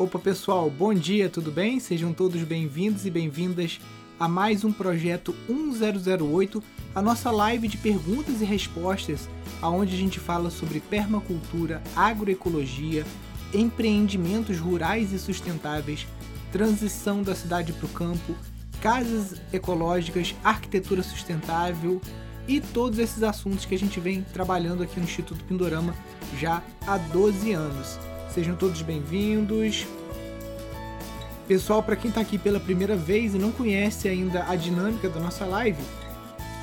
Opa pessoal, bom dia, tudo bem? Sejam todos bem-vindos e bem-vindas a mais um projeto 1008, a nossa live de perguntas e respostas, aonde a gente fala sobre permacultura, agroecologia, empreendimentos rurais e sustentáveis, transição da cidade para o campo, casas ecológicas, arquitetura sustentável e todos esses assuntos que a gente vem trabalhando aqui no Instituto Pindorama já há 12 anos. Sejam todos bem-vindos. Pessoal, para quem está aqui pela primeira vez e não conhece ainda a dinâmica da nossa live,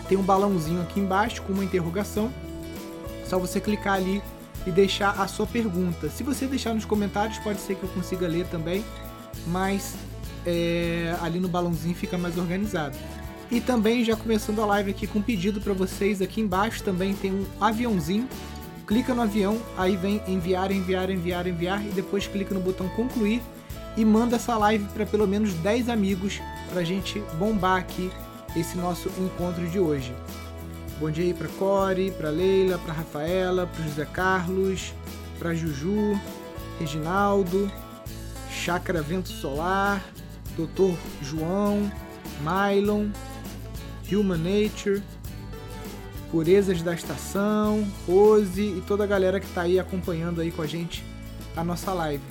tem um balãozinho aqui embaixo com uma interrogação. Só você clicar ali e deixar a sua pergunta. Se você deixar nos comentários, pode ser que eu consiga ler também, mas é, ali no balãozinho fica mais organizado. E também já começando a live aqui com um pedido para vocês, aqui embaixo também tem um aviãozinho clica no avião, aí vem enviar, enviar, enviar, enviar e depois clica no botão concluir e manda essa live para pelo menos 10 amigos para a gente bombar aqui esse nosso encontro de hoje. Bom dia aí para Core, para Leila, para Rafaela, para José Carlos, para Juju, Reginaldo, Chácara Vento Solar, Doutor João, Mylon, Human Nature, Purezas da Estação, Rose e toda a galera que está aí acompanhando aí com a gente a nossa live.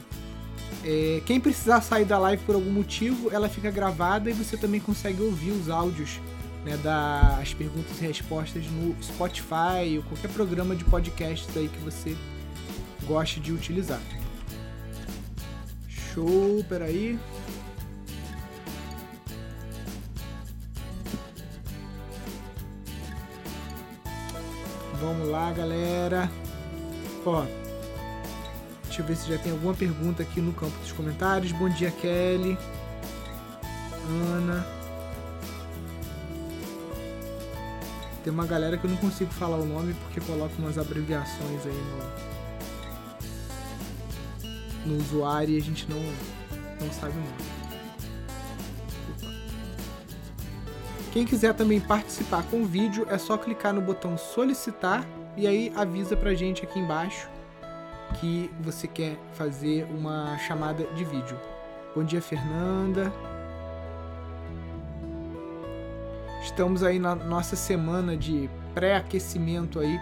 É, quem precisar sair da live por algum motivo, ela fica gravada e você também consegue ouvir os áudios né, das perguntas e respostas no Spotify ou qualquer programa de podcasts aí que você goste de utilizar. Show, peraí. Vamos lá, galera. Ó, deixa eu ver se já tem alguma pergunta aqui no campo dos comentários. Bom dia, Kelly. Ana. Tem uma galera que eu não consigo falar o nome porque coloca umas abreviações aí no, no usuário e a gente não, não sabe o nome. Quem quiser também participar com o vídeo é só clicar no botão solicitar e aí avisa pra gente aqui embaixo que você quer fazer uma chamada de vídeo. Bom dia, Fernanda. Estamos aí na nossa semana de pré-aquecimento aí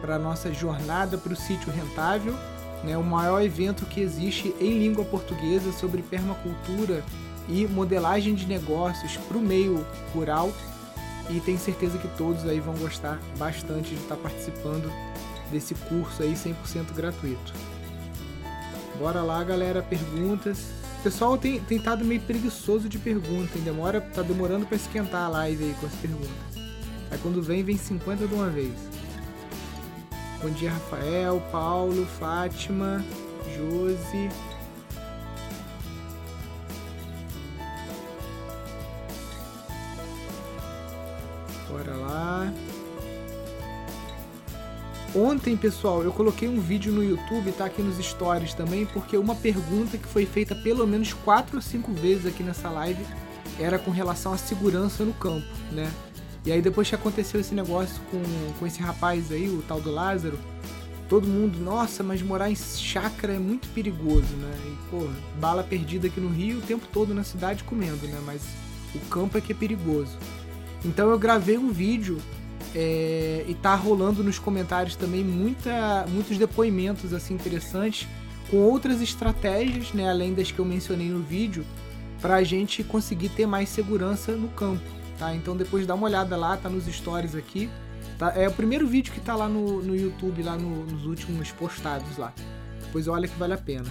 para nossa jornada para o sítio rentável, né? O maior evento que existe em língua portuguesa sobre permacultura e modelagem de negócios para o meio rural. E tenho certeza que todos aí vão gostar bastante de estar participando desse curso aí 100% gratuito. Bora lá, galera, perguntas. O pessoal tem, tem estado meio preguiçoso de pergunta, hein? Demora, tá demorando para esquentar a live aí com as perguntas. Aí quando vem, vem 50 de uma vez. Bom dia, Rafael, Paulo, Fátima, Josi. Ontem, pessoal, eu coloquei um vídeo no YouTube, tá aqui nos stories também, porque uma pergunta que foi feita pelo menos 4 ou 5 vezes aqui nessa live era com relação à segurança no campo, né? E aí depois que aconteceu esse negócio com, com esse rapaz aí, o tal do Lázaro, todo mundo, nossa, mas morar em chácara é muito perigoso, né? E, pô, bala perdida aqui no Rio o tempo todo na cidade comendo, né? Mas o campo é que é perigoso. Então eu gravei um vídeo é, e tá rolando nos comentários também muita, muitos depoimentos assim interessantes com outras estratégias, né, além das que eu mencionei no vídeo, para a gente conseguir ter mais segurança no campo, tá? Então depois dá uma olhada lá, tá nos stories aqui. Tá? É o primeiro vídeo que tá lá no, no YouTube, lá no, nos últimos postados lá. Depois olha que vale a pena.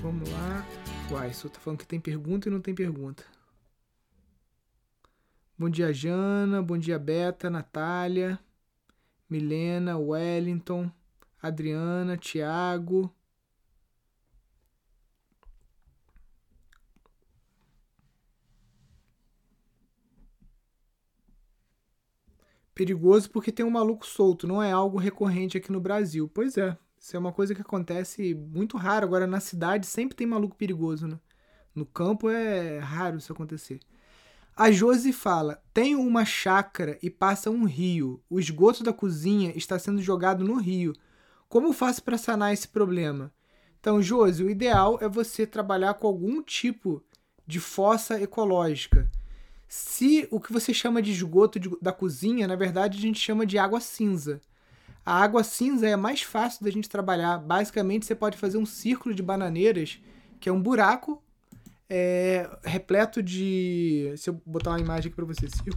Vamos lá. Uai, só tá falando que tem pergunta e não tem pergunta. Bom dia, Jana. Bom dia, Beta, Natália, Milena, Wellington, Adriana, Tiago. Perigoso porque tem um maluco solto, não é algo recorrente aqui no Brasil. Pois é, isso é uma coisa que acontece muito raro. Agora, na cidade sempre tem maluco perigoso, né? No campo é raro isso acontecer. A Josi fala: Tenho uma chácara e passa um rio. O esgoto da cozinha está sendo jogado no rio. Como faço para sanar esse problema? Então, Josi, o ideal é você trabalhar com algum tipo de fossa ecológica. Se o que você chama de esgoto de, da cozinha, na verdade a gente chama de água cinza. A água cinza é mais fácil da gente trabalhar. Basicamente, você pode fazer um círculo de bananeiras, que é um buraco é, repleto de. Se eu botar uma imagem aqui para você, círculo.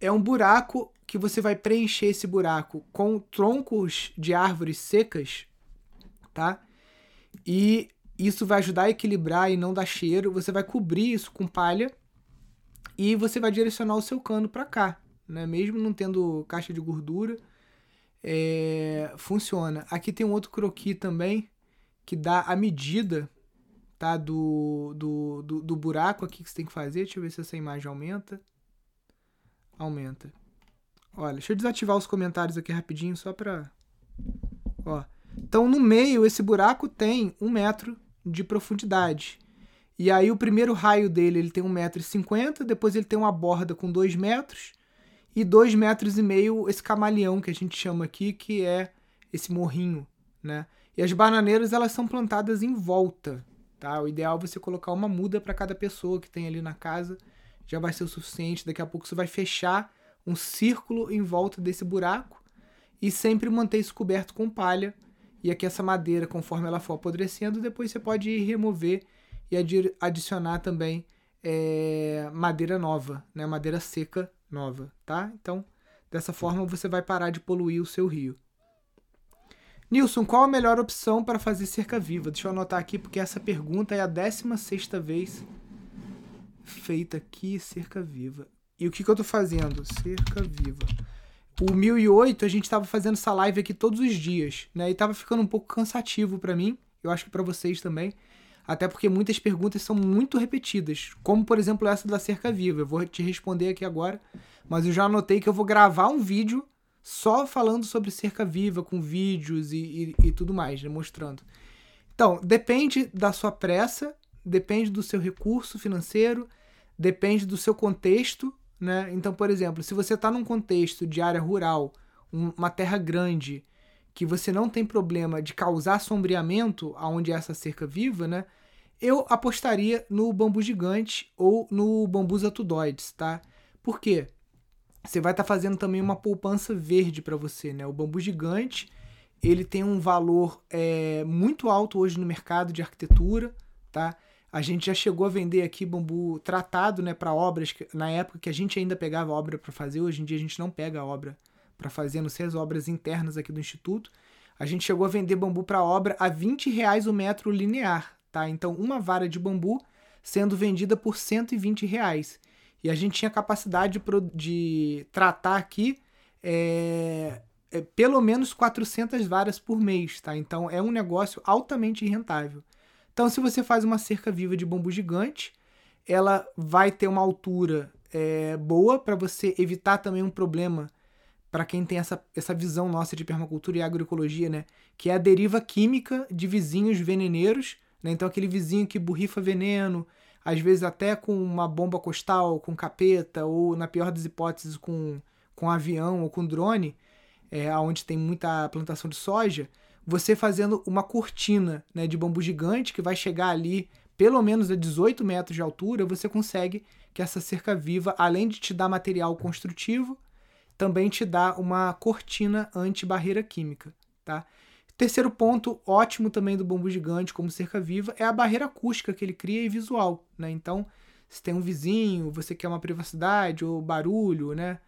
É um buraco que você vai preencher esse buraco com troncos de árvores secas, tá? E isso vai ajudar a equilibrar e não dar cheiro. Você vai cobrir isso com palha e você vai direcionar o seu cano para cá, né? Mesmo não tendo caixa de gordura, é, funciona. Aqui tem um outro croqui também que dá a medida tá, do, do, do, do buraco aqui que você tem que fazer. Deixa eu ver se essa imagem aumenta. Aumenta. Olha, deixa eu desativar os comentários aqui rapidinho, só para... Ó. Então, no meio, esse buraco tem um metro de profundidade. E aí, o primeiro raio dele ele tem 1,50m, depois ele tem uma borda com 2 metros, e 2 metros e meio esse camaleão que a gente chama aqui, que é esse morrinho, né? E as bananeiras, elas são plantadas em volta, tá? O ideal é você colocar uma muda para cada pessoa que tem ali na casa, já vai ser o suficiente. Daqui a pouco você vai fechar um círculo em volta desse buraco e sempre manter isso coberto com palha. E aqui essa madeira, conforme ela for apodrecendo, depois você pode remover e adicionar também é, madeira nova, né? madeira seca nova, tá? Então, dessa forma você vai parar de poluir o seu rio. Nilson, qual a melhor opção para fazer cerca viva? Deixa eu anotar aqui, porque essa pergunta é a 16 vez feita aqui, cerca viva. E o que, que eu tô fazendo? Cerca viva. O 1008 a gente estava fazendo essa live aqui todos os dias, né? E tava ficando um pouco cansativo para mim, eu acho que para vocês também. Até porque muitas perguntas são muito repetidas, como por exemplo essa da cerca viva. Eu vou te responder aqui agora, mas eu já anotei que eu vou gravar um vídeo só falando sobre cerca viva, com vídeos e, e, e tudo mais, né? mostrando. Então, depende da sua pressa, depende do seu recurso financeiro, depende do seu contexto né? Então, por exemplo, se você está num contexto de área rural, uma terra grande, que você não tem problema de causar sombreamento aonde é essa cerca viva, né? Eu apostaria no bambu gigante ou no bambus tá? Por quê? Você vai estar tá fazendo também uma poupança verde para você, né? O bambu gigante, ele tem um valor é, muito alto hoje no mercado de arquitetura, tá? A gente já chegou a vender aqui bambu tratado, né, para obras que, na época que a gente ainda pegava obra para fazer. Hoje em dia a gente não pega obra para fazer, não sei as obras internas aqui do instituto. A gente chegou a vender bambu para obra a 20 reais o metro linear, tá? Então uma vara de bambu sendo vendida por 120 reais. E a gente tinha capacidade de, de tratar aqui é, é, pelo menos 400 varas por mês, tá? Então é um negócio altamente rentável. Então, se você faz uma cerca viva de bambu gigante, ela vai ter uma altura é, boa para você evitar também um problema para quem tem essa, essa visão nossa de permacultura e agroecologia, né? Que é a deriva química de vizinhos veneneiros, né? Então, aquele vizinho que borrifa veneno, às vezes até com uma bomba costal, com capeta, ou na pior das hipóteses, com, com avião ou com drone, é, onde tem muita plantação de soja, você fazendo uma cortina né, de bambu gigante que vai chegar ali pelo menos a 18 metros de altura, você consegue que essa cerca viva, além de te dar material construtivo, também te dá uma cortina anti-barreira química. Tá? Terceiro ponto ótimo também do bambu gigante como cerca viva é a barreira acústica que ele cria e visual. Né? Então, se tem um vizinho, você quer uma privacidade ou barulho, né?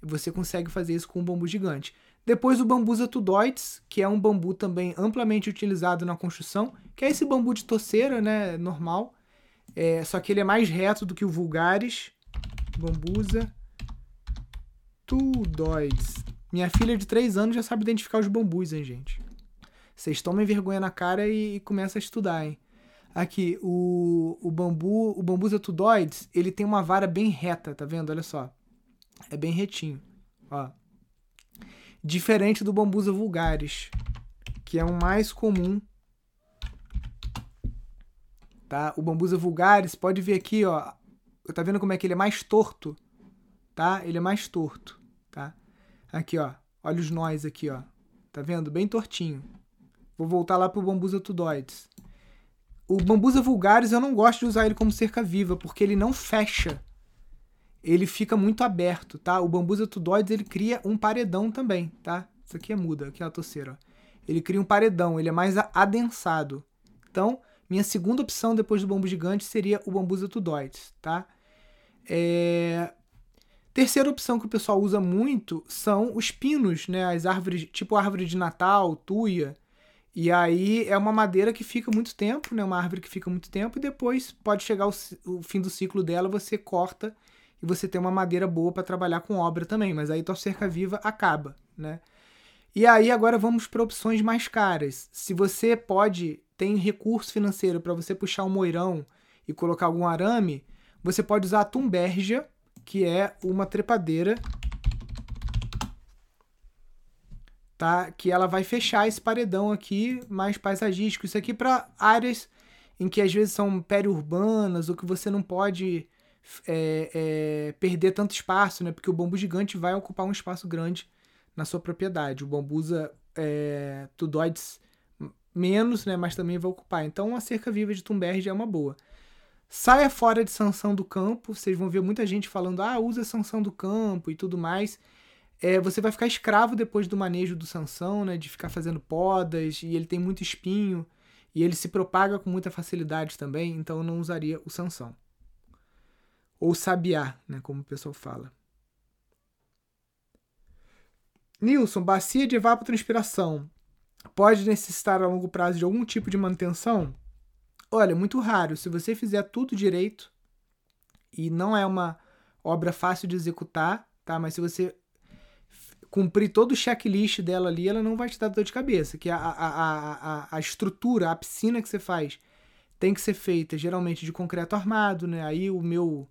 você consegue fazer isso com um bambu gigante. Depois o bambusa tudoides, que é um bambu também amplamente utilizado na construção, que é esse bambu de toceira, né, normal, é, só que ele é mais reto do que o vulgaris. Bambusa tudoides. Minha filha de 3 anos já sabe identificar os bambus, hein, gente. Vocês tomem vergonha na cara e, e começam a estudar, hein. Aqui, o, o bambu, o bambusa tudoides, ele tem uma vara bem reta, tá vendo? Olha só. É bem retinho, ó diferente do bambusa vulgaris, que é o mais comum. Tá? O bambusa vulgaris, pode ver aqui, ó, tá vendo como é que ele é mais torto, tá? Ele é mais torto, tá? Aqui, ó, olha os nós aqui, ó. Tá vendo? Bem tortinho, Vou voltar lá pro Bambusa tudoides. O Bambusa vulgaris eu não gosto de usar ele como cerca viva, porque ele não fecha. Ele fica muito aberto, tá? O Bambusa tudoides ele cria um paredão também, tá? Isso aqui é muda, aqui é a toceira, ó. Ele cria um paredão, ele é mais adensado. Então, minha segunda opção depois do bambu gigante seria o Bambusa tudoides, tá? É... Terceira opção que o pessoal usa muito são os pinos, né? As árvores, tipo árvore de Natal, tuia. E aí é uma madeira que fica muito tempo, né? Uma árvore que fica muito tempo e depois pode chegar o, o fim do ciclo dela, você corta e você tem uma madeira boa para trabalhar com obra também, mas aí tua cerca viva acaba, né? E aí agora vamos para opções mais caras. Se você pode, tem recurso financeiro para você puxar um moirão e colocar algum arame, você pode usar a tumbergia, que é uma trepadeira, tá? Que ela vai fechar esse paredão aqui mais paisagístico. Isso aqui para áreas em que às vezes são periurbanas ou que você não pode é, é, perder tanto espaço, né? Porque o bambu gigante vai ocupar um espaço grande na sua propriedade. O bambusa é, tudoides menos, né? Mas também vai ocupar. Então a cerca viva de Tumberge é uma boa. Saia fora de sanção do campo. Vocês vão ver muita gente falando, ah, usa sanção do campo e tudo mais. É, você vai ficar escravo depois do manejo do Sansão, né? De ficar fazendo podas, e ele tem muito espinho, e ele se propaga com muita facilidade também, então eu não usaria o Sansão. Ou sabiá, né? Como o pessoal fala. Nilson, bacia de evapotranspiração pode necessitar a longo prazo de algum tipo de manutenção? Olha, muito raro. Se você fizer tudo direito, e não é uma obra fácil de executar, tá? Mas se você cumprir todo o checklist dela ali, ela não vai te dar dor de cabeça. Que a, a, a, a, estrutura, a piscina que você faz, tem que ser feita geralmente de concreto armado, né? Aí o meu.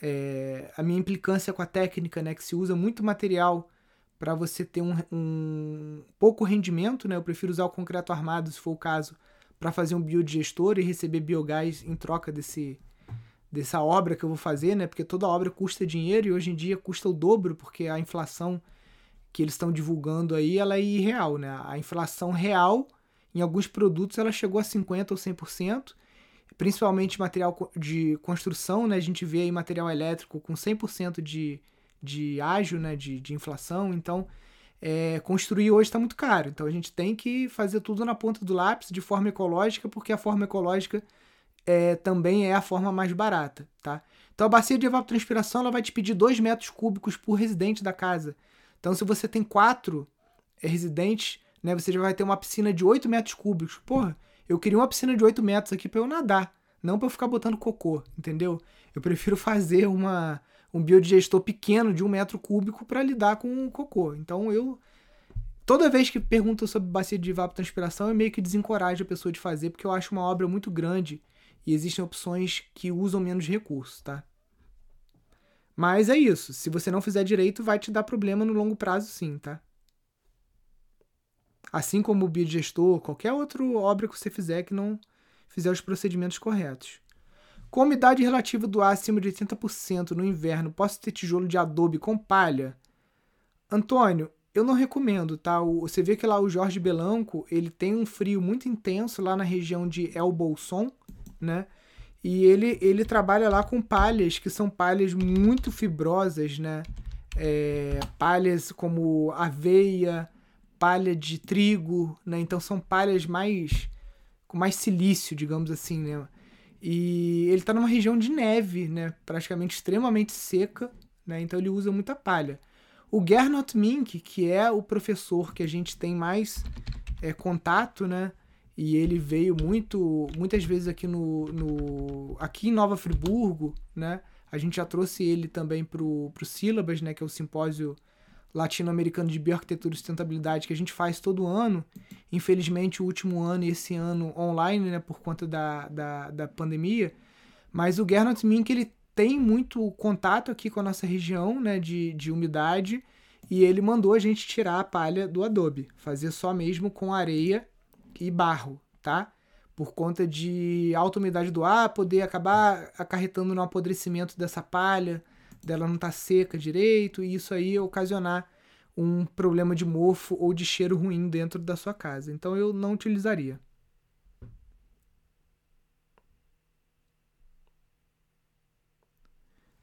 É, a minha implicância com a técnica, né? Que se usa muito material para você ter um, um, pouco rendimento, né? Eu prefiro usar o concreto armado, se for o caso, para fazer um biodigestor e receber biogás em troca desse dessa obra que eu vou fazer, né? Porque toda obra custa dinheiro e hoje em dia custa o dobro, porque a inflação que eles estão divulgando aí, ela é irreal, né? A inflação real em alguns produtos ela chegou a 50 ou 100%, principalmente material de construção, né? A gente vê aí material elétrico com 100% de, de ágio, né? De, de inflação, então é, construir hoje está muito caro. Então a gente tem que fazer tudo na ponta do lápis de forma ecológica, porque a forma ecológica é, também é a forma mais barata, tá? Então a bacia de evapotranspiração ela vai te pedir 2 metros cúbicos por residente da casa. Então, se você tem quatro é, residentes, né, você já vai ter uma piscina de 8 metros cúbicos. Porra, eu queria uma piscina de 8 metros aqui para eu nadar, não para eu ficar botando cocô, entendeu? Eu prefiro fazer uma, um biodigestor pequeno de um metro cúbico para lidar com o cocô. Então, eu. Toda vez que pergunto sobre bacia de evapotranspiração, eu meio que desencorajo a pessoa de fazer, porque eu acho uma obra muito grande e existem opções que usam menos recursos, tá? Mas é isso. Se você não fizer direito, vai te dar problema no longo prazo, sim, tá? Assim como o biodigestor, qualquer outra obra que você fizer que não fizer os procedimentos corretos. Com umidade relativa do ar acima de 80% no inverno, posso ter tijolo de adobe com palha? Antônio, eu não recomendo, tá? você vê que lá o Jorge Belanco, ele tem um frio muito intenso lá na região de El Bolson, né? E ele, ele trabalha lá com palhas, que são palhas muito fibrosas, né? É, palhas como aveia, palha de trigo, né? Então são palhas mais com mais silício, digamos assim, né? E ele está numa região de neve, né? Praticamente extremamente seca, né? Então ele usa muita palha. O Gernot Mink, que é o professor que a gente tem mais é, contato, né? E ele veio muito muitas vezes aqui no, no aqui em Nova Friburgo, né? A gente já trouxe ele também pro pro Sílabas, né, que é o simpósio latino-americano de bioarquitetura e sustentabilidade que a gente faz todo ano. Infelizmente, o último ano e esse ano online, né, por conta da, da, da pandemia. Mas o Gernot Mink, ele tem muito contato aqui com a nossa região, né, de, de umidade, e ele mandou a gente tirar a palha do adobe, fazer só mesmo com areia e barro, tá? Por conta de alta umidade do ar, poder acabar acarretando no apodrecimento dessa palha, dela não estar tá seca direito, e isso aí ocasionar um problema de mofo ou de cheiro ruim dentro da sua casa. Então eu não utilizaria.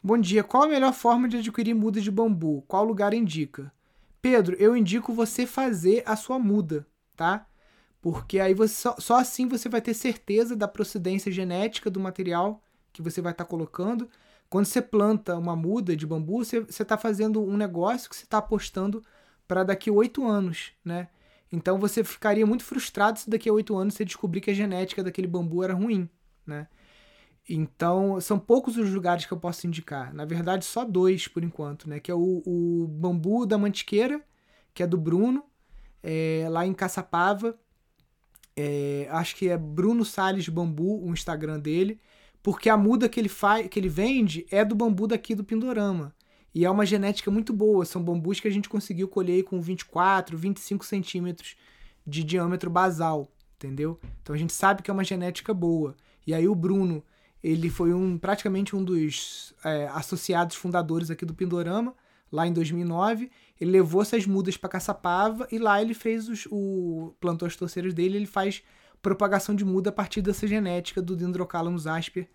Bom dia, qual a melhor forma de adquirir muda de bambu? Qual lugar indica? Pedro, eu indico você fazer a sua muda, tá? Porque aí você só, só assim você vai ter certeza da procedência genética do material que você vai estar tá colocando. Quando você planta uma muda de bambu, você está fazendo um negócio que você está apostando para daqui oito anos, né? Então você ficaria muito frustrado se daqui a oito anos você descobrir que a genética daquele bambu era ruim, né? Então, são poucos os lugares que eu posso indicar. Na verdade, só dois por enquanto, né? Que é o, o Bambu da Mantiqueira, que é do Bruno, é, lá em Caçapava. É, acho que é Bruno Sales Bambu, o Instagram dele. Porque a muda que ele, faz, que ele vende é do bambu daqui do Pindorama. E é uma genética muito boa. São bambus que a gente conseguiu colher com 24, 25 centímetros de diâmetro basal, entendeu? Então a gente sabe que é uma genética boa. E aí o Bruno ele foi um praticamente um dos é, associados fundadores aqui do Pindorama, lá em 2009. Ele levou essas mudas para Caçapava e lá ele fez os, o plantou as torceiras dele. Ele faz propagação de muda a partir dessa genética do Dendrocalamus asper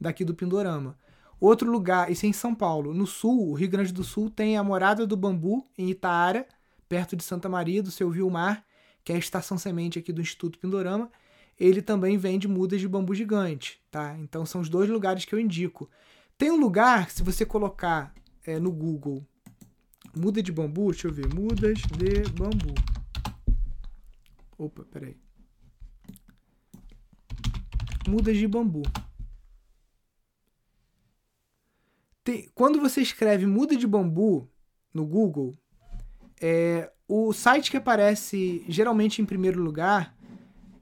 daqui do Pindorama. Outro lugar, isso é em São Paulo. No sul, o Rio Grande do Sul tem a Morada do Bambu, em Itaara, perto de Santa Maria, do seu Vilmar, que é a estação semente aqui do Instituto Pindorama ele também vende mudas de bambu gigante, tá? Então são os dois lugares que eu indico. Tem um lugar, se você colocar é, no Google muda de bambu, deixa eu ver, mudas de bambu. Opa, peraí. Mudas de bambu. Tem, quando você escreve muda de bambu no Google, é, o site que aparece geralmente em primeiro lugar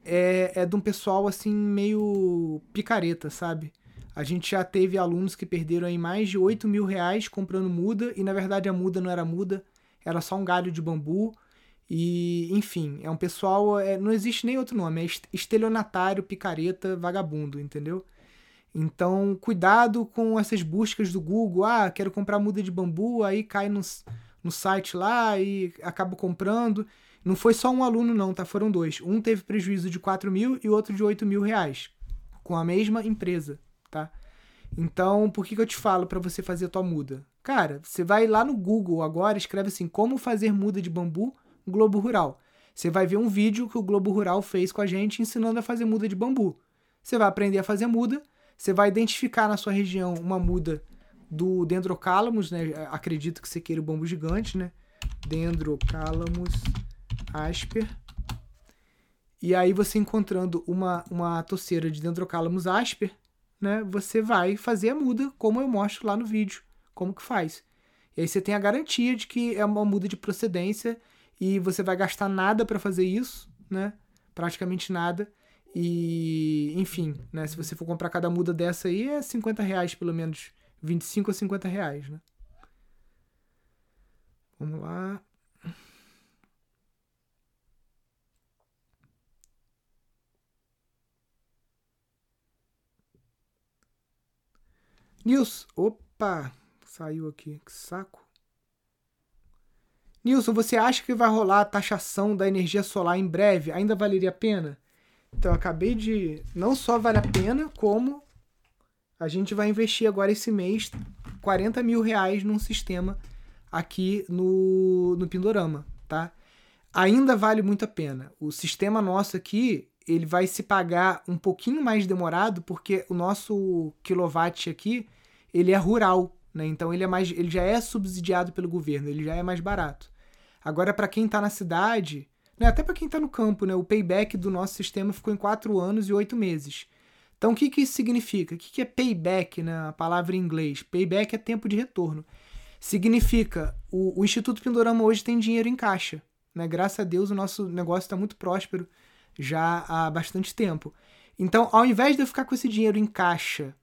é, é de um pessoal assim meio picareta, sabe? A gente já teve alunos que perderam aí mais de 8 mil reais comprando muda, e na verdade a muda não era muda, era só um galho de bambu. E, enfim, é um pessoal. É, não existe nem outro nome, é estelionatário, picareta, vagabundo, entendeu? Então, cuidado com essas buscas do Google. Ah, quero comprar muda de bambu, aí cai no, no site lá e acaba comprando. Não foi só um aluno, não, tá? Foram dois. Um teve prejuízo de 4 mil e outro de 8 mil reais. Com a mesma empresa, tá? Então, por que, que eu te falo para você fazer tua muda? Cara, você vai lá no Google agora, escreve assim: como fazer muda de bambu Globo Rural. Você vai ver um vídeo que o Globo Rural fez com a gente ensinando a fazer muda de bambu. Você vai aprender a fazer muda, você vai identificar na sua região uma muda do Dendrocalamus, né? Acredito que você queira o bambu gigante, né? Dendrocalamus asper. E aí você encontrando uma, uma toceira de Dendrocalamus asper, né, você vai fazer a muda como eu mostro lá no vídeo, como que faz. E aí você tem a garantia de que é uma muda de procedência e você vai gastar nada para fazer isso, né? Praticamente nada. E, enfim, né? Se você for comprar cada muda dessa aí, é 50 reais pelo menos. 25 a 50 reais, né? Vamos lá. Nilson, opa, saiu aqui, que saco. Nilson, você acha que vai rolar a taxação da energia solar em breve? Ainda valeria a pena? Então, eu acabei de. Não só vale a pena, como a gente vai investir agora esse mês 40 mil reais num sistema aqui no, no Pindorama, tá? Ainda vale muito a pena. O sistema nosso aqui, ele vai se pagar um pouquinho mais demorado, porque o nosso kilowatt aqui, ele é rural, né? Então ele é mais, ele já é subsidiado pelo governo, ele já é mais barato. Agora para quem está na cidade, né? Até para quem está no campo, né? O payback do nosso sistema ficou em 4 anos e 8 meses. Então o que que isso significa? O que que é payback, né? A palavra em inglês. Payback é tempo de retorno. Significa o, o Instituto Pindorama hoje tem dinheiro em caixa, né? Graças a Deus o nosso negócio está muito próspero já há bastante tempo. Então, ao invés de eu ficar com esse dinheiro em caixa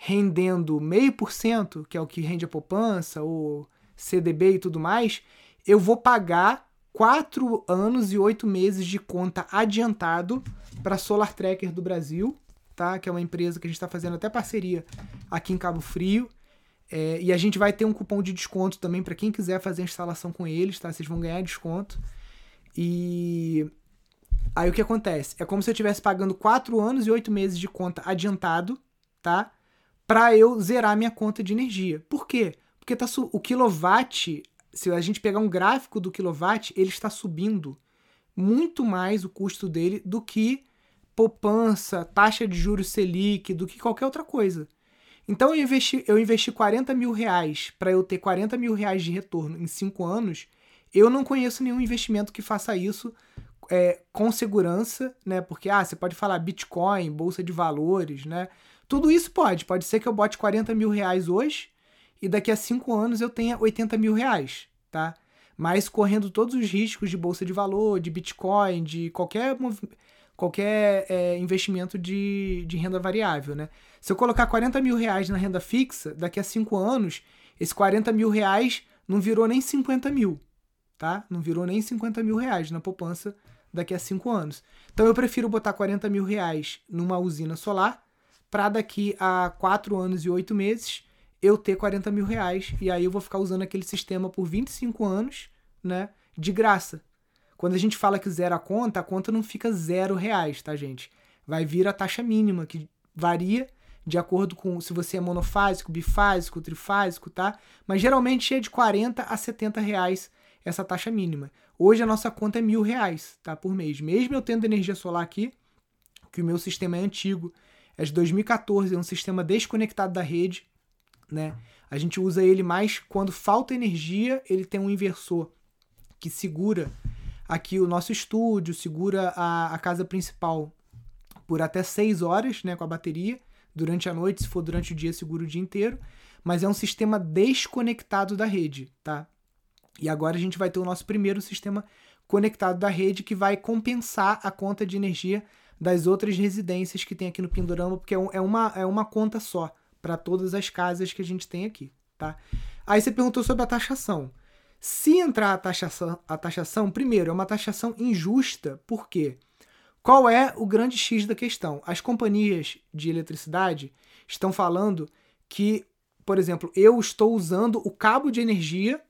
rendendo meio por cento, que é o que rende a poupança, ou CDB e tudo mais, eu vou pagar quatro anos e oito meses de conta adiantado para Solar Tracker do Brasil, tá? Que é uma empresa que a gente está fazendo até parceria aqui em Cabo Frio. É, e a gente vai ter um cupom de desconto também para quem quiser fazer a instalação com eles, tá? Vocês vão ganhar desconto. E aí o que acontece? É como se eu estivesse pagando 4 anos e 8 meses de conta adiantado, tá? Para eu zerar minha conta de energia. Por quê? Porque tá o quilowatt, se a gente pegar um gráfico do quilowatt, ele está subindo muito mais o custo dele do que poupança, taxa de juros Selic, do que qualquer outra coisa. Então eu investi, eu investi 40 mil reais para eu ter 40 mil reais de retorno em 5 anos. Eu não conheço nenhum investimento que faça isso é, com segurança, né? Porque ah, você pode falar Bitcoin, bolsa de valores, né? Tudo isso pode. Pode ser que eu bote 40 mil reais hoje e daqui a 5 anos eu tenha 80 mil reais, tá? Mas correndo todos os riscos de bolsa de valor, de Bitcoin, de qualquer qualquer é, investimento de, de renda variável, né? Se eu colocar 40 mil reais na renda fixa, daqui a 5 anos, esse 40 mil reais não virou nem 50 mil, tá? Não virou nem 50 mil reais na poupança daqui a 5 anos. Então eu prefiro botar 40 mil reais numa usina solar para daqui a 4 anos e 8 meses eu ter 40 mil reais e aí eu vou ficar usando aquele sistema por 25 anos, né? De graça. Quando a gente fala que zera a conta, a conta não fica zero reais, tá, gente? Vai vir a taxa mínima, que varia de acordo com se você é monofásico, bifásico, trifásico, tá? Mas geralmente é de 40 a 70 reais essa taxa mínima. Hoje a nossa conta é mil reais, tá? Por mês. Mesmo eu tendo energia solar aqui, que o meu sistema é antigo, é de 2014, é um sistema desconectado da rede, né? A gente usa ele mais quando falta energia, ele tem um inversor que segura aqui o nosso estúdio, segura a, a casa principal por até 6 horas né, com a bateria. Durante a noite, se for durante o dia, segura o dia inteiro. Mas é um sistema desconectado da rede, tá? E agora a gente vai ter o nosso primeiro sistema conectado da rede que vai compensar a conta de energia das outras residências que tem aqui no Pindorama, porque é, é uma, é uma conta só para todas as casas que a gente tem aqui, tá? Aí você perguntou sobre a taxação. Se entrar a taxação, a taxação, primeiro, é uma taxação injusta, por quê? Qual é o grande X da questão? As companhias de eletricidade estão falando que, por exemplo, eu estou usando o cabo de energia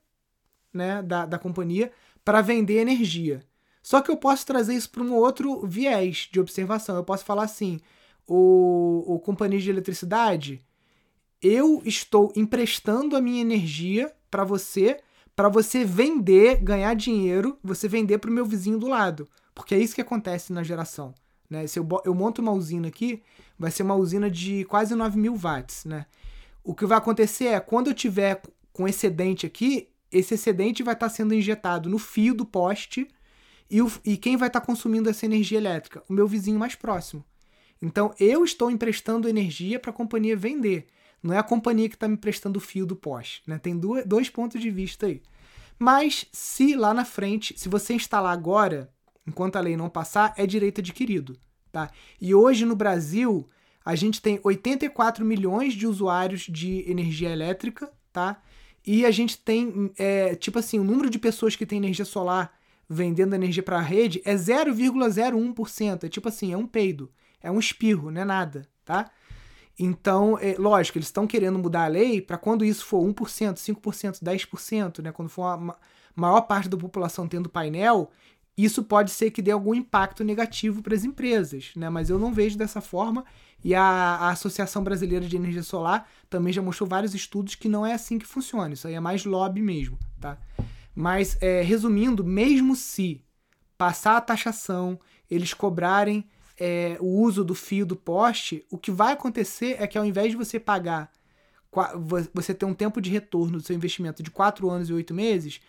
né, da, da companhia para vender energia. Só que eu posso trazer isso para um outro viés de observação. Eu posso falar assim: o, o companhia de eletricidade, eu estou emprestando a minha energia para você para você vender, ganhar dinheiro, você vender para o meu vizinho do lado. Porque é isso que acontece na geração. Né? Se eu, eu monto uma usina aqui, vai ser uma usina de quase 9 mil watts. Né? O que vai acontecer é, quando eu tiver com excedente aqui, esse excedente vai estar tá sendo injetado no fio do poste e, o, e quem vai estar tá consumindo essa energia elétrica? O meu vizinho mais próximo. Então eu estou emprestando energia para a companhia vender. Não é a companhia que está me prestando o fio do poste. Né? Tem dois pontos de vista aí. Mas se lá na frente, se você instalar agora, enquanto a lei não passar, é direito adquirido. Tá? E hoje no Brasil, a gente tem 84 milhões de usuários de energia elétrica, tá? E a gente tem, é, tipo assim, o número de pessoas que tem energia solar vendendo energia para a rede é 0,01%. É tipo assim, é um peido, é um espirro, não é nada, tá? Então, é, lógico, eles estão querendo mudar a lei para quando isso for 1%, 5%, 10%, né, quando for a maior parte da população tendo painel, isso pode ser que dê algum impacto negativo para as empresas, né? Mas eu não vejo dessa forma. E a, a, Associação Brasileira de Energia Solar também já mostrou vários estudos que não é assim que funciona. Isso aí é mais lobby mesmo, tá? Mas, é, resumindo, mesmo se passar a taxação, eles cobrarem é, o uso do fio do poste, o que vai acontecer é que ao invés de você pagar, você ter um tempo de retorno do seu investimento de 4 anos e 8 meses,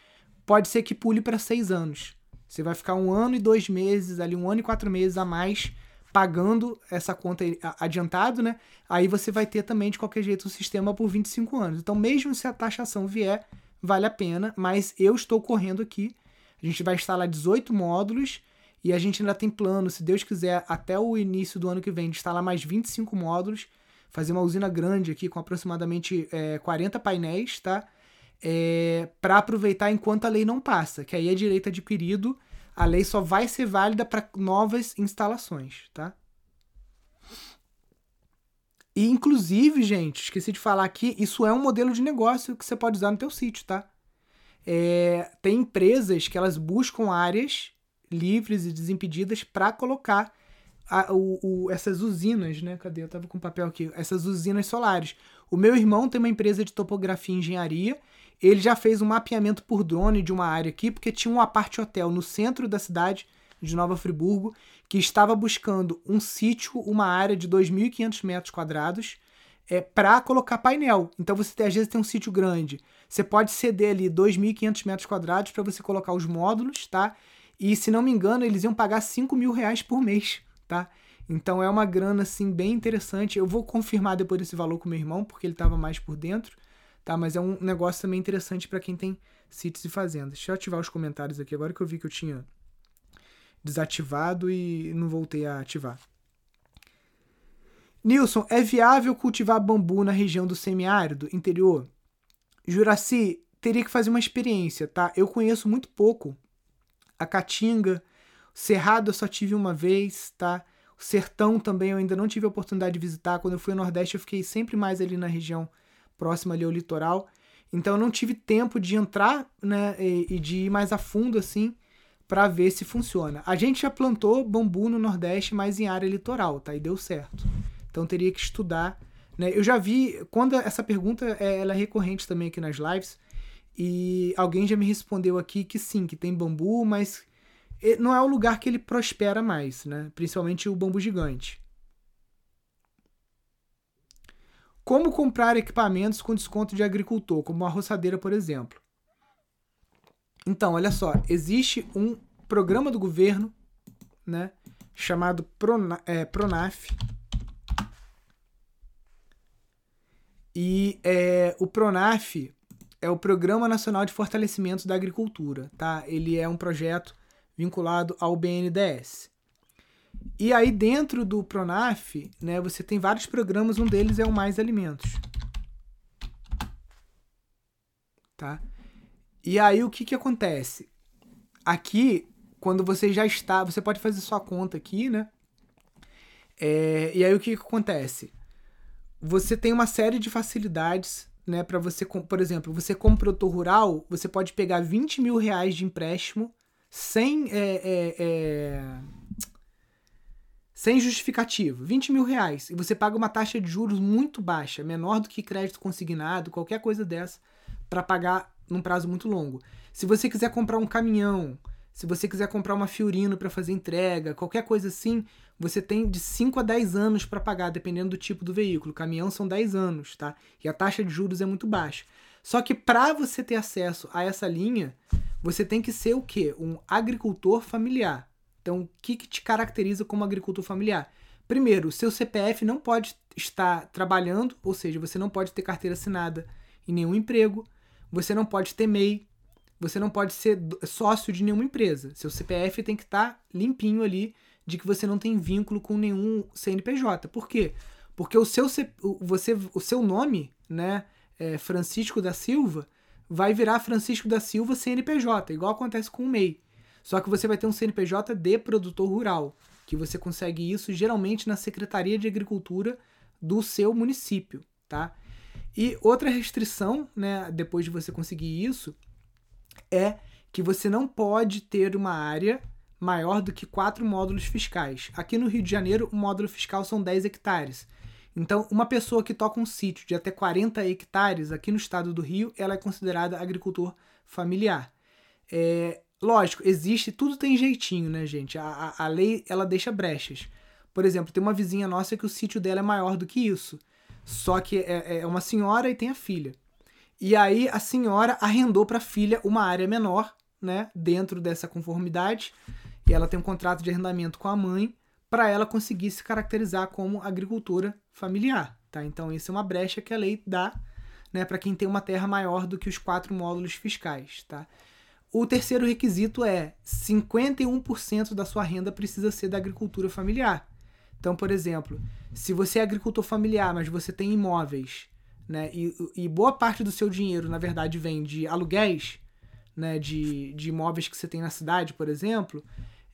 pode ser que pule para 6 anos. Você vai ficar um ano e dois meses, ali um ano e quatro meses a mais pagando essa conta adiantado, né? Aí você vai ter também, de qualquer jeito, o sistema por 25 anos. Então, mesmo se a taxação vier, vale a pena, mas eu estou correndo aqui. A gente vai instalar 18 módulos e a gente ainda tem plano, se Deus quiser, até o início do ano que vem, de instalar mais 25 módulos, fazer uma usina grande aqui com aproximadamente é, 40 painéis, tá? É, para aproveitar enquanto a lei não passa, que aí é direito adquirido, a lei só vai ser válida para novas instalações, tá? E, inclusive, gente, esqueci de falar aqui, isso é um modelo de negócio que você pode usar no teu sítio, tá? É, tem empresas que elas buscam áreas livres e desimpedidas para colocar a, o, o, essas usinas, né? Cadê? Eu tava com papel aqui. Essas usinas solares. O meu irmão tem uma empresa de topografia e engenharia. Ele já fez um mapeamento por drone de uma área aqui, porque tinha um aparte hotel no centro da cidade de Nova Friburgo que estava buscando um sítio, uma área de 2.500 metros quadrados, é, para colocar painel. Então você às vezes tem um sítio grande, você pode ceder ali 2.500 metros quadrados para você colocar os módulos, tá? E se não me engano, eles iam pagar 5 mil reais por mês, tá? Então é uma grana assim bem interessante. Eu vou confirmar depois esse valor com meu irmão, porque ele estava mais por dentro, tá? Mas é um negócio também interessante para quem tem sítios e fazendas. Deixa eu ativar os comentários aqui, agora que eu vi que eu tinha desativado e não voltei a ativar. Nilson, é viável cultivar bambu na região do semiárido interior? Juraci, teria que fazer uma experiência, tá? Eu conheço muito pouco a Caatinga, Cerrado eu só tive uma vez, tá? O Sertão também eu ainda não tive a oportunidade de visitar. Quando eu fui ao Nordeste eu fiquei sempre mais ali na região próxima ali ao litoral. Então eu não tive tempo de entrar, né, e, e de ir mais a fundo assim para ver se funciona. A gente já plantou bambu no Nordeste, mas em área litoral, tá? E deu certo. Então teria que estudar. Né? Eu já vi, quando essa pergunta é, ela é recorrente também aqui nas lives, e alguém já me respondeu aqui que sim, que tem bambu, mas não é o lugar que ele prospera mais, né? Principalmente o bambu gigante. Como comprar equipamentos com desconto de agricultor, como uma roçadeira, por exemplo? Então, olha só, existe um programa do governo, né, chamado Prona, é, Pronaf. E é, o Pronaf é o Programa Nacional de Fortalecimento da Agricultura, tá? Ele é um projeto vinculado ao BNDES. E aí dentro do Pronaf, né, você tem vários programas, um deles é o Mais Alimentos. Tá? E aí o que, que acontece? Aqui, quando você já está, você pode fazer sua conta aqui, né? É, e aí o que, que acontece? Você tem uma série de facilidades, né? Para você, por exemplo, você como produtor rural, você pode pegar 20 mil reais de empréstimo sem é, é, é, sem justificativo, 20 mil reais, e você paga uma taxa de juros muito baixa, menor do que crédito consignado, qualquer coisa dessa, para pagar num prazo muito longo. Se você quiser comprar um caminhão, se você quiser comprar uma Fiorino para fazer entrega, qualquer coisa assim, você tem de 5 a 10 anos para pagar, dependendo do tipo do veículo. Caminhão são 10 anos, tá? E a taxa de juros é muito baixa. Só que para você ter acesso a essa linha, você tem que ser o quê? Um agricultor familiar. Então, o que, que te caracteriza como agricultor familiar? Primeiro, seu CPF não pode estar trabalhando, ou seja, você não pode ter carteira assinada em nenhum emprego. Você não pode ter MEI, você não pode ser sócio de nenhuma empresa. Seu CPF tem que estar limpinho ali de que você não tem vínculo com nenhum CNPJ. Por quê? Porque o seu, você, o seu nome, né, é Francisco da Silva, vai virar Francisco da Silva CNPJ, igual acontece com o MEI. Só que você vai ter um CNPJ de produtor rural, que você consegue isso geralmente na Secretaria de Agricultura do seu município, tá? E outra restrição, né, depois de você conseguir isso, é que você não pode ter uma área maior do que quatro módulos fiscais. Aqui no Rio de Janeiro, o módulo fiscal são 10 hectares. Então, uma pessoa que toca um sítio de até 40 hectares aqui no estado do Rio, ela é considerada agricultor familiar. É, lógico, existe, tudo tem jeitinho, né, gente? A, a, a lei, ela deixa brechas. Por exemplo, tem uma vizinha nossa que o sítio dela é maior do que isso. Só que é, é uma senhora e tem a filha. E aí a senhora arrendou para a filha uma área menor, né, dentro dessa conformidade. E ela tem um contrato de arrendamento com a mãe para ela conseguir se caracterizar como agricultora familiar, tá? Então isso é uma brecha que a lei dá, né, para quem tem uma terra maior do que os quatro módulos fiscais, tá? O terceiro requisito é 51% da sua renda precisa ser da agricultura familiar. Então, por exemplo, se você é agricultor familiar, mas você tem imóveis, né, e, e boa parte do seu dinheiro, na verdade, vem de aluguéis, né, de, de imóveis que você tem na cidade, por exemplo,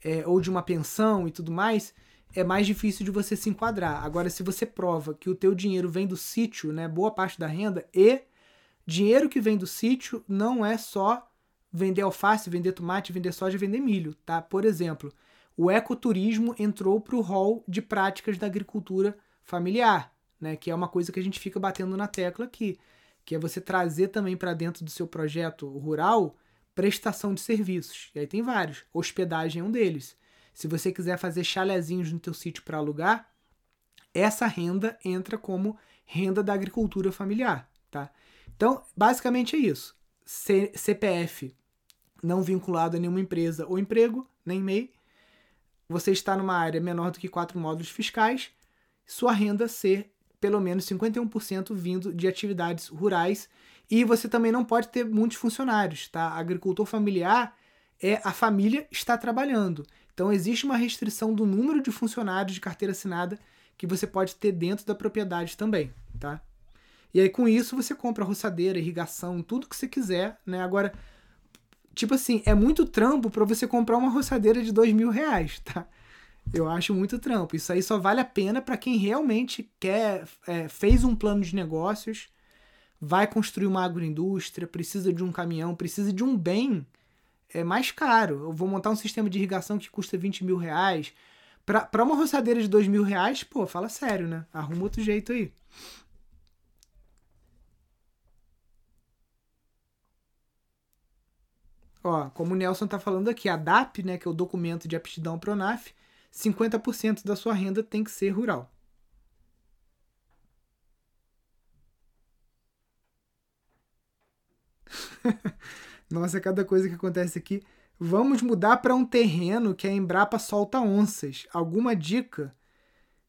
é, ou de uma pensão e tudo mais, é mais difícil de você se enquadrar. Agora, se você prova que o teu dinheiro vem do sítio, né, boa parte da renda, e dinheiro que vem do sítio não é só vender alface, vender tomate, vender soja, vender milho, tá? Por exemplo, o ecoturismo entrou para o rol de práticas da agricultura familiar, né, que é uma coisa que a gente fica batendo na tecla aqui, que é você trazer também para dentro do seu projeto rural prestação de serviços. E aí tem vários. Hospedagem é um deles. Se você quiser fazer chalezinhos no teu sítio para alugar, essa renda entra como renda da agricultura familiar, tá? Então, basicamente é isso. C CPF não vinculado a nenhuma empresa ou emprego, nem MEI. Você está numa área menor do que quatro módulos fiscais, sua renda ser pelo menos 51% vindo de atividades rurais e você também não pode ter muitos funcionários, tá? Agricultor familiar é a família está trabalhando. Então existe uma restrição do número de funcionários de carteira assinada que você pode ter dentro da propriedade também, tá? E aí com isso você compra roçadeira, irrigação, tudo que você quiser, né? Agora, tipo assim, é muito trampo para você comprar uma roçadeira de dois mil reais, tá? Eu acho muito trampo. Isso aí só vale a pena para quem realmente quer, é, fez um plano de negócios, vai construir uma agroindústria, precisa de um caminhão, precisa de um bem é mais caro. Eu vou montar um sistema de irrigação que custa 20 mil reais. Para uma roçadeira de 2 mil reais, pô, fala sério, né? Arruma outro jeito aí. Ó, como o Nelson tá falando aqui, a DAP, né, que é o documento de aptidão Pronaf, 50% da sua renda tem que ser rural. Nossa, cada coisa que acontece aqui. Vamos mudar para um terreno que a Embrapa solta onças. Alguma dica?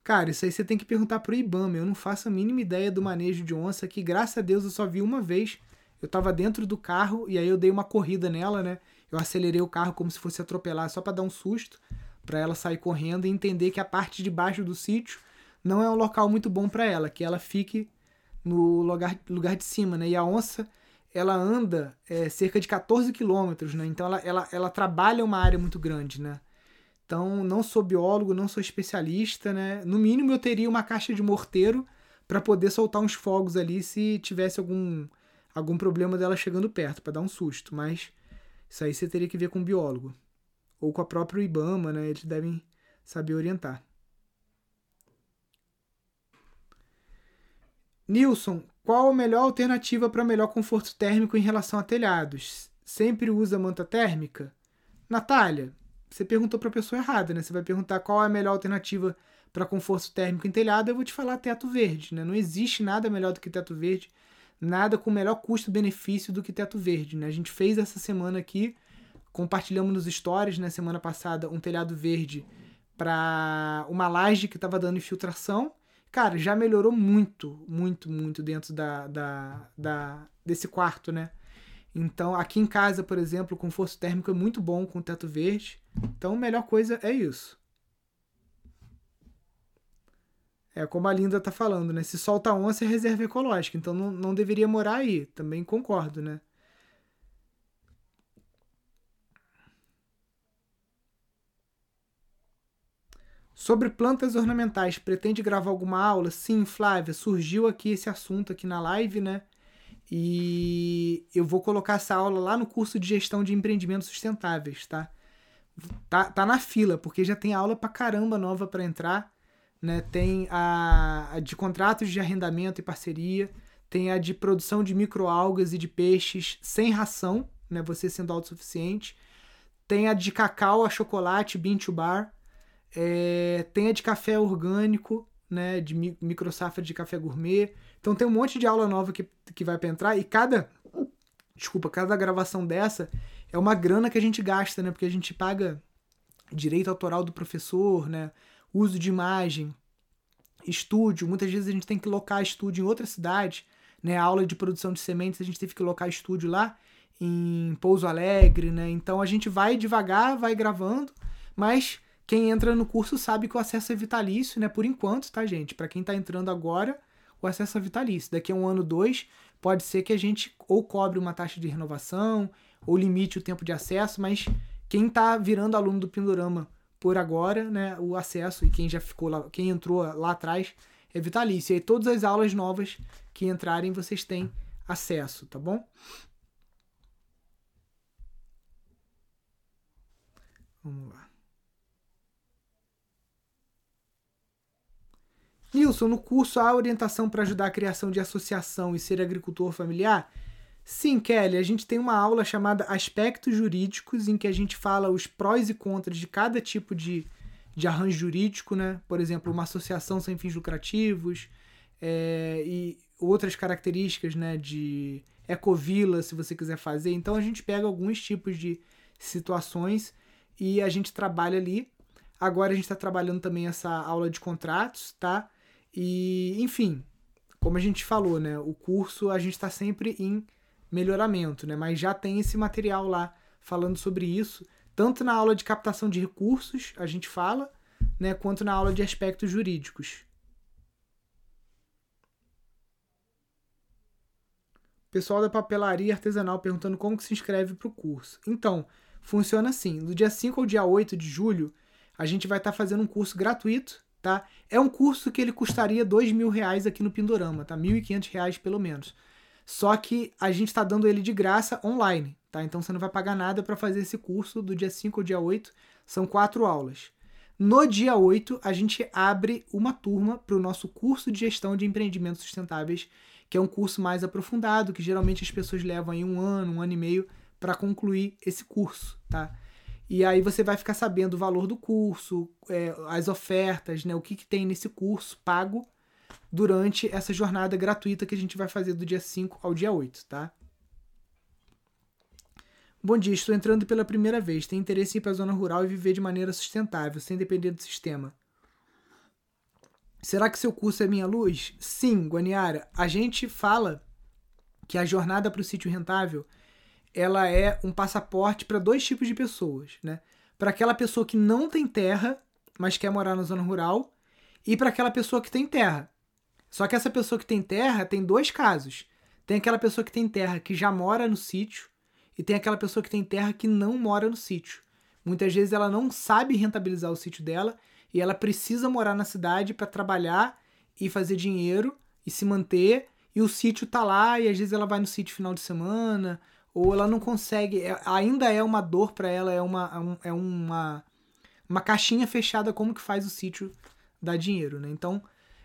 Cara, isso aí você tem que perguntar pro Ibama. Eu não faço a mínima ideia do manejo de onça, que graças a Deus eu só vi uma vez. Eu tava dentro do carro e aí eu dei uma corrida nela, né? Eu acelerei o carro como se fosse atropelar só para dar um susto, para ela sair correndo e entender que a parte de baixo do sítio não é um local muito bom para ela, que ela fique no lugar, lugar de cima, né? E a onça, ela anda é, cerca de 14 quilômetros, né? Então ela, ela, ela trabalha uma área muito grande, né? Então não sou biólogo, não sou especialista, né? No mínimo eu teria uma caixa de morteiro para poder soltar uns fogos ali se tivesse algum algum problema dela chegando perto, para dar um susto, mas isso aí você teria que ver com um biólogo ou com a própria IBAMA, né? Eles devem saber orientar. Nilson, qual a melhor alternativa para melhor conforto térmico em relação a telhados? Sempre usa manta térmica? Natália, você perguntou para a pessoa errada, né? Você vai perguntar qual é a melhor alternativa para conforto térmico em telhado, eu vou te falar teto verde, né? Não existe nada melhor do que teto verde, nada com melhor custo-benefício do que teto verde, né? A gente fez essa semana aqui, compartilhamos nos stories, né, semana passada, um telhado verde para uma laje que estava dando infiltração cara, já melhorou muito, muito, muito dentro da, da, da, desse quarto, né? Então, aqui em casa, por exemplo, o conforto térmico é muito bom com teto verde. Então, a melhor coisa é isso. É como a Linda tá falando, né? Se solta onça é reserva ecológica, então não, não deveria morar aí. Também concordo, né? Sobre plantas ornamentais, pretende gravar alguma aula? Sim, Flávia, surgiu aqui esse assunto aqui na live, né? E eu vou colocar essa aula lá no curso de gestão de empreendimentos sustentáveis, tá? Tá, tá na fila, porque já tem aula pra caramba nova para entrar, né? Tem a, a de contratos de arrendamento e parceria, tem a de produção de microalgas e de peixes sem ração, né? Você sendo autossuficiente. Tem a de cacau a chocolate, bean to bar, é, tem a de café orgânico, né, de micro safra de café gourmet. Então tem um monte de aula nova que, que vai para entrar e cada desculpa, cada gravação dessa é uma grana que a gente gasta, né? Porque a gente paga direito autoral do professor, né? Uso de imagem, estúdio. Muitas vezes a gente tem que locar estúdio em outra cidade, né? A aula de produção de sementes a gente teve que locar estúdio lá em Pouso Alegre, né? Então a gente vai devagar, vai gravando, mas quem entra no curso sabe que o acesso é vitalício, né? Por enquanto, tá, gente? Para quem está entrando agora, o acesso é vitalício. Daqui a um ano, dois, pode ser que a gente ou cobre uma taxa de renovação, ou limite o tempo de acesso, mas quem está virando aluno do Pindorama por agora, né, o acesso e quem já ficou lá, quem entrou lá atrás é vitalício. E aí todas as aulas novas que entrarem vocês têm acesso, tá bom? Vamos lá. Nilson, no curso há orientação para ajudar a criação de associação e ser agricultor familiar? Sim, Kelly, a gente tem uma aula chamada Aspectos Jurídicos, em que a gente fala os prós e contras de cada tipo de, de arranjo jurídico, né? Por exemplo, uma associação sem fins lucrativos é, e outras características, né? De ecovila, se você quiser fazer. Então a gente pega alguns tipos de situações e a gente trabalha ali. Agora a gente está trabalhando também essa aula de contratos, tá? E, enfim, como a gente falou, né? O curso a gente está sempre em melhoramento, né? Mas já tem esse material lá falando sobre isso, tanto na aula de captação de recursos, a gente fala, né, quanto na aula de aspectos jurídicos. Pessoal da papelaria artesanal perguntando como que se inscreve para o curso. Então, funciona assim: do dia 5 ao dia 8 de julho, a gente vai estar tá fazendo um curso gratuito, tá? É um curso que ele custaria dois mil reais aqui no Pindorama, tá? R$ reais pelo menos. Só que a gente está dando ele de graça online, tá? Então você não vai pagar nada para fazer esse curso do dia 5 ao dia 8, são quatro aulas. No dia 8, a gente abre uma turma para o nosso curso de gestão de empreendimentos sustentáveis, que é um curso mais aprofundado, que geralmente as pessoas levam aí um ano, um ano e meio para concluir esse curso, tá? E aí você vai ficar sabendo o valor do curso, é, as ofertas, né, o que, que tem nesse curso pago durante essa jornada gratuita que a gente vai fazer do dia 5 ao dia 8, tá? Bom dia, estou entrando pela primeira vez. Tenho interesse em ir para a zona rural e viver de maneira sustentável, sem depender do sistema. Será que seu curso é minha luz? Sim, Guaniara. A gente fala que a jornada para o sítio rentável ela é um passaporte para dois tipos de pessoas, né? Para aquela pessoa que não tem terra, mas quer morar na zona rural, e para aquela pessoa que tem terra, só que essa pessoa que tem terra tem dois casos. Tem aquela pessoa que tem terra que já mora no sítio e tem aquela pessoa que tem terra que não mora no sítio. Muitas vezes ela não sabe rentabilizar o sítio dela e ela precisa morar na cidade para trabalhar e fazer dinheiro e se manter. E o sítio tá lá e às vezes ela vai no sítio final de semana ou ela não consegue, é, ainda é uma dor para ela, é uma é uma uma caixinha fechada como que faz o sítio dar dinheiro, né? Então,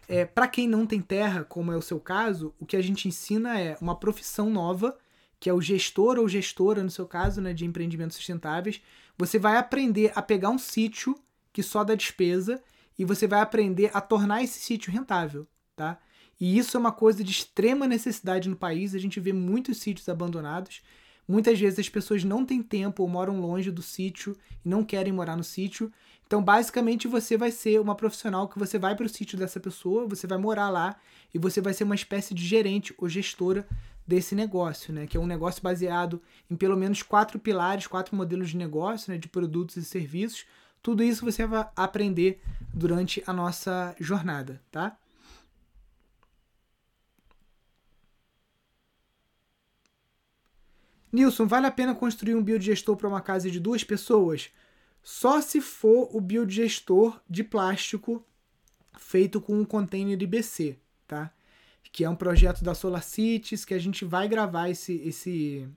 é, para quem não tem terra, como é o seu caso, o que a gente ensina é uma profissão nova, que é o gestor ou gestora, no seu caso, né, de empreendimentos sustentáveis. Você vai aprender a pegar um sítio que só dá despesa e você vai aprender a tornar esse sítio rentável, tá? E isso é uma coisa de extrema necessidade no país. A gente vê muitos sítios abandonados. Muitas vezes as pessoas não têm tempo ou moram longe do sítio e não querem morar no sítio. Então, basicamente, você vai ser uma profissional que você vai para o sítio dessa pessoa, você vai morar lá e você vai ser uma espécie de gerente ou gestora desse negócio, né? Que é um negócio baseado em pelo menos quatro pilares, quatro modelos de negócio, né? De produtos e serviços. Tudo isso você vai aprender durante a nossa jornada, tá? Nilson, vale a pena construir um biodigestor para uma casa de duas pessoas? Só se for o biodigestor de plástico feito com um container IBC, tá? Que é um projeto da SolarCities que a gente vai gravar esse, esse,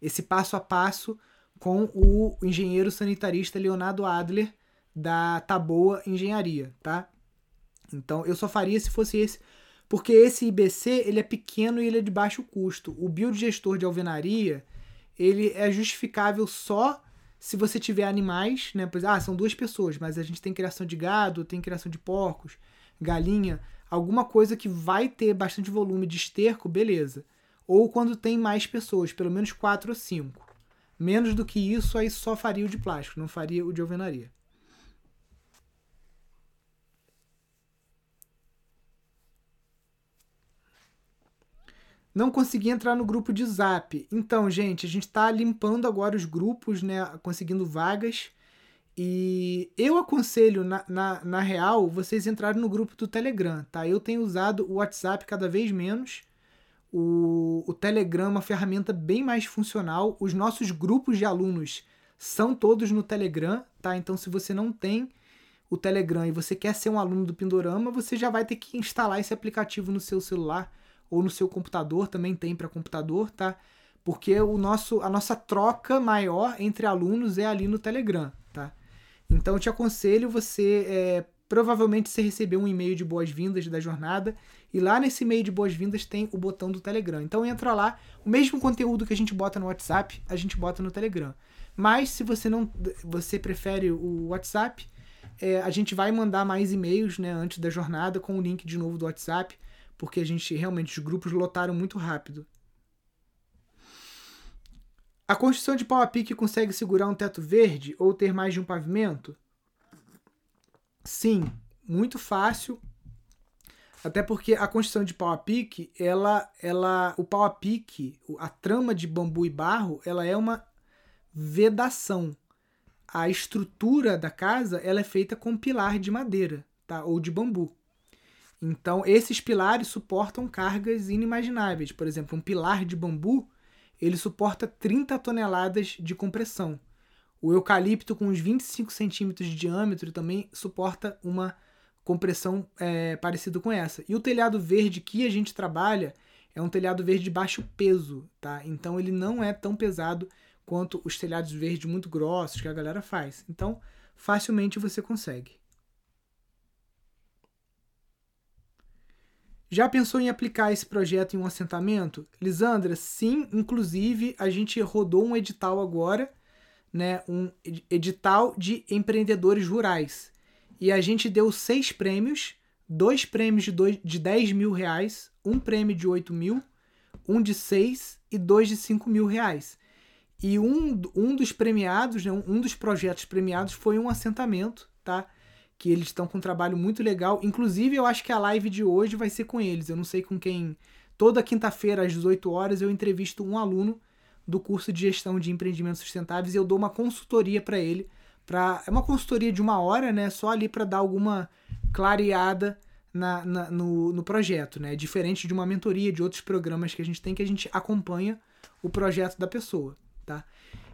esse passo a passo com o engenheiro sanitarista Leonardo Adler da Taboa Engenharia, tá? Então eu só faria se fosse esse, porque esse IBC ele é pequeno e ele é de baixo custo. O biodigestor de alvenaria ele é justificável só se você tiver animais, né? Pois, ah, são duas pessoas, mas a gente tem criação de gado, tem criação de porcos, galinha, alguma coisa que vai ter bastante volume de esterco, beleza. Ou quando tem mais pessoas, pelo menos quatro ou cinco. Menos do que isso, aí só faria o de plástico, não faria o de alvenaria. Não consegui entrar no grupo de zap. Então, gente, a gente está limpando agora os grupos, né? Conseguindo vagas. E eu aconselho, na, na, na, real, vocês entrarem no grupo do Telegram, tá? Eu tenho usado o WhatsApp cada vez menos. O, o Telegram é uma ferramenta bem mais funcional. Os nossos grupos de alunos são todos no Telegram, tá? Então, se você não tem o Telegram e você quer ser um aluno do Pindorama, você já vai ter que instalar esse aplicativo no seu celular ou no seu computador, também tem para computador, tá? Porque o nosso, a nossa troca maior entre alunos é ali no Telegram, tá? Então eu te aconselho você é, provavelmente você recebeu um e-mail de boas-vindas da jornada e lá nesse e-mail de boas-vindas tem o botão do Telegram. Então entra lá, o mesmo conteúdo que a gente bota no WhatsApp, a gente bota no Telegram. Mas se você não você prefere o WhatsApp, é, a gente vai mandar mais e-mails né, antes da jornada com o link de novo do WhatsApp, porque a gente realmente os grupos lotaram muito rápido. A construção de pau a pique consegue segurar um teto verde ou ter mais de um pavimento? Sim, muito fácil. Até porque a construção de pau a pique, ela, ela, o pau a pique, a trama de bambu e barro, ela é uma vedação a estrutura da casa ela é feita com pilar de madeira, tá? Ou de bambu. Então, esses pilares suportam cargas inimagináveis. Por exemplo, um pilar de bambu, ele suporta 30 toneladas de compressão. O eucalipto com uns 25 centímetros de diâmetro também suporta uma compressão é, parecida com essa. E o telhado verde que a gente trabalha é um telhado verde de baixo peso, tá? Então ele não é tão pesado quanto os telhados verdes muito grossos que a galera faz. Então, facilmente você consegue. Já pensou em aplicar esse projeto em um assentamento? Lisandra, sim, inclusive a gente rodou um edital agora, né, um edital de empreendedores rurais. E a gente deu seis prêmios, dois prêmios de, dois, de 10 mil reais, um prêmio de 8 mil, um de 6 e dois de 5 mil reais. E um, um dos premiados, né, um dos projetos premiados foi um assentamento, tá? Que eles estão com um trabalho muito legal. Inclusive, eu acho que a live de hoje vai ser com eles. Eu não sei com quem. Toda quinta-feira, às 18 horas, eu entrevisto um aluno do curso de gestão de empreendimentos sustentáveis e eu dou uma consultoria para ele. Pra, é uma consultoria de uma hora, né? Só ali para dar alguma clareada na, na, no, no projeto, né? Diferente de uma mentoria, de outros programas que a gente tem, que a gente acompanha o projeto da pessoa tá?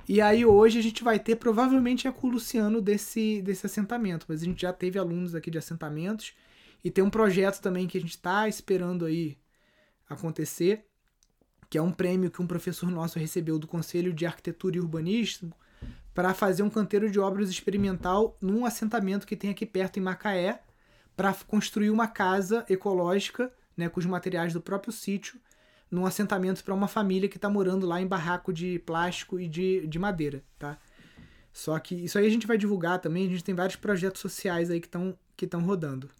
E aí hoje a gente vai ter provavelmente é com o Luciano desse, desse assentamento, mas a gente já teve alunos aqui de assentamentos. E tem um projeto também que a gente está esperando aí acontecer, que é um prêmio que um professor nosso recebeu do Conselho de Arquitetura e Urbanismo para fazer um canteiro de obras experimental num assentamento que tem aqui perto em Macaé, para construir uma casa ecológica, né, com os materiais do próprio sítio, num assentamento para uma família que está morando lá em barraco de plástico e de, de madeira, tá? Só que isso aí a gente vai divulgar também, a gente tem vários projetos sociais aí que estão que estão rodando.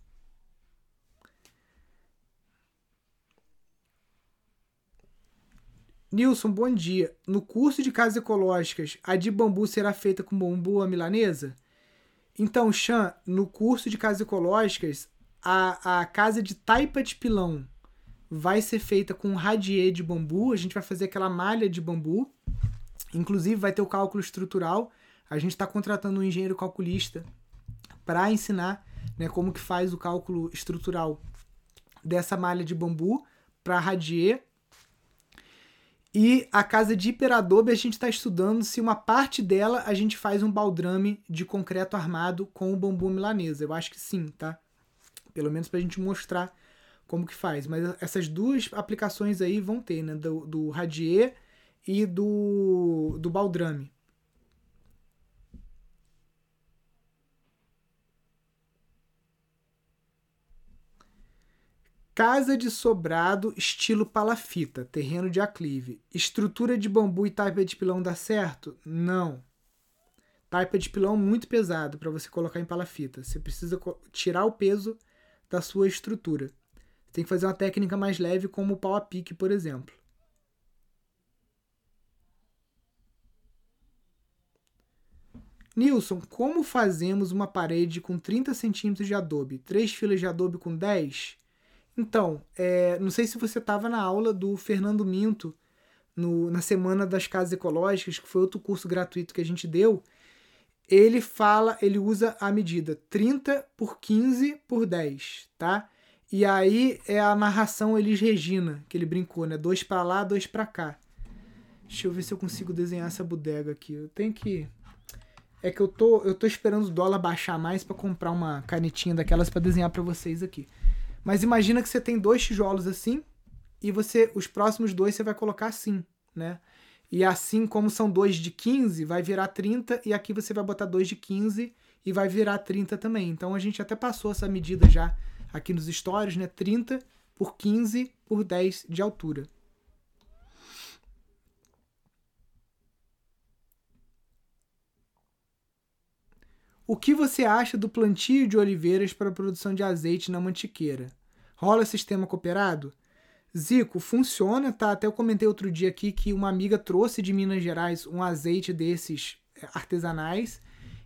Nilson, bom dia. No curso de casas ecológicas, a de bambu será feita com bambu à milanesa? Então, Chan, no curso de casas ecológicas, a, a casa de taipa de pilão vai ser feita com um radier de bambu. A gente vai fazer aquela malha de bambu. Inclusive, vai ter o cálculo estrutural. A gente está contratando um engenheiro calculista para ensinar né, como que faz o cálculo estrutural dessa malha de bambu para radier. E a casa de hiperadobe a gente está estudando se uma parte dela a gente faz um baldrame de concreto armado com o bambu milanesa. Eu acho que sim, tá? Pelo menos para a gente mostrar como que faz. Mas essas duas aplicações aí vão ter, né? Do, do Radier e do, do Baldrame. Casa de sobrado estilo palafita, terreno de aclive. Estrutura de bambu e taipa de pilão dá certo? Não. Taipa de pilão muito pesado para você colocar em palafita. Você precisa tirar o peso da sua estrutura tem que fazer uma técnica mais leve, como o pau a pique, por exemplo. Nilson, como fazemos uma parede com 30 centímetros de adobe? Três filas de adobe com 10? Então, é, não sei se você estava na aula do Fernando Minto no, na Semana das Casas Ecológicas, que foi outro curso gratuito que a gente deu. Ele fala, ele usa a medida 30 por 15 por 10, tá? E aí é a narração Elis Regina, que ele brincou, né? Dois para lá, dois para cá. Deixa eu ver se eu consigo desenhar essa bodega aqui. Eu tenho que. é que eu tô, eu tô esperando o dólar baixar mais para comprar uma canetinha daquelas para desenhar para vocês aqui. Mas imagina que você tem dois tijolos assim e você os próximos dois você vai colocar assim, né? E assim como são dois de 15, vai virar 30 e aqui você vai botar dois de 15 e vai virar 30 também. Então a gente até passou essa medida já aqui nos stories, né? 30 por 15 por 10 de altura. O que você acha do plantio de oliveiras para a produção de azeite na mantiqueira? Rola sistema cooperado? Zico, funciona, tá? Até eu comentei outro dia aqui que uma amiga trouxe de Minas Gerais um azeite desses é, artesanais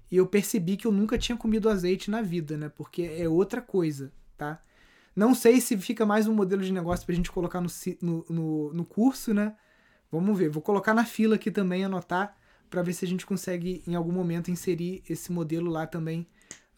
e eu percebi que eu nunca tinha comido azeite na vida, né? Porque é outra coisa, tá? Não sei se fica mais um modelo de negócio pra gente colocar no, no, no, no curso, né? Vamos ver. Vou colocar na fila aqui também, anotar para ver se a gente consegue em algum momento inserir esse modelo lá também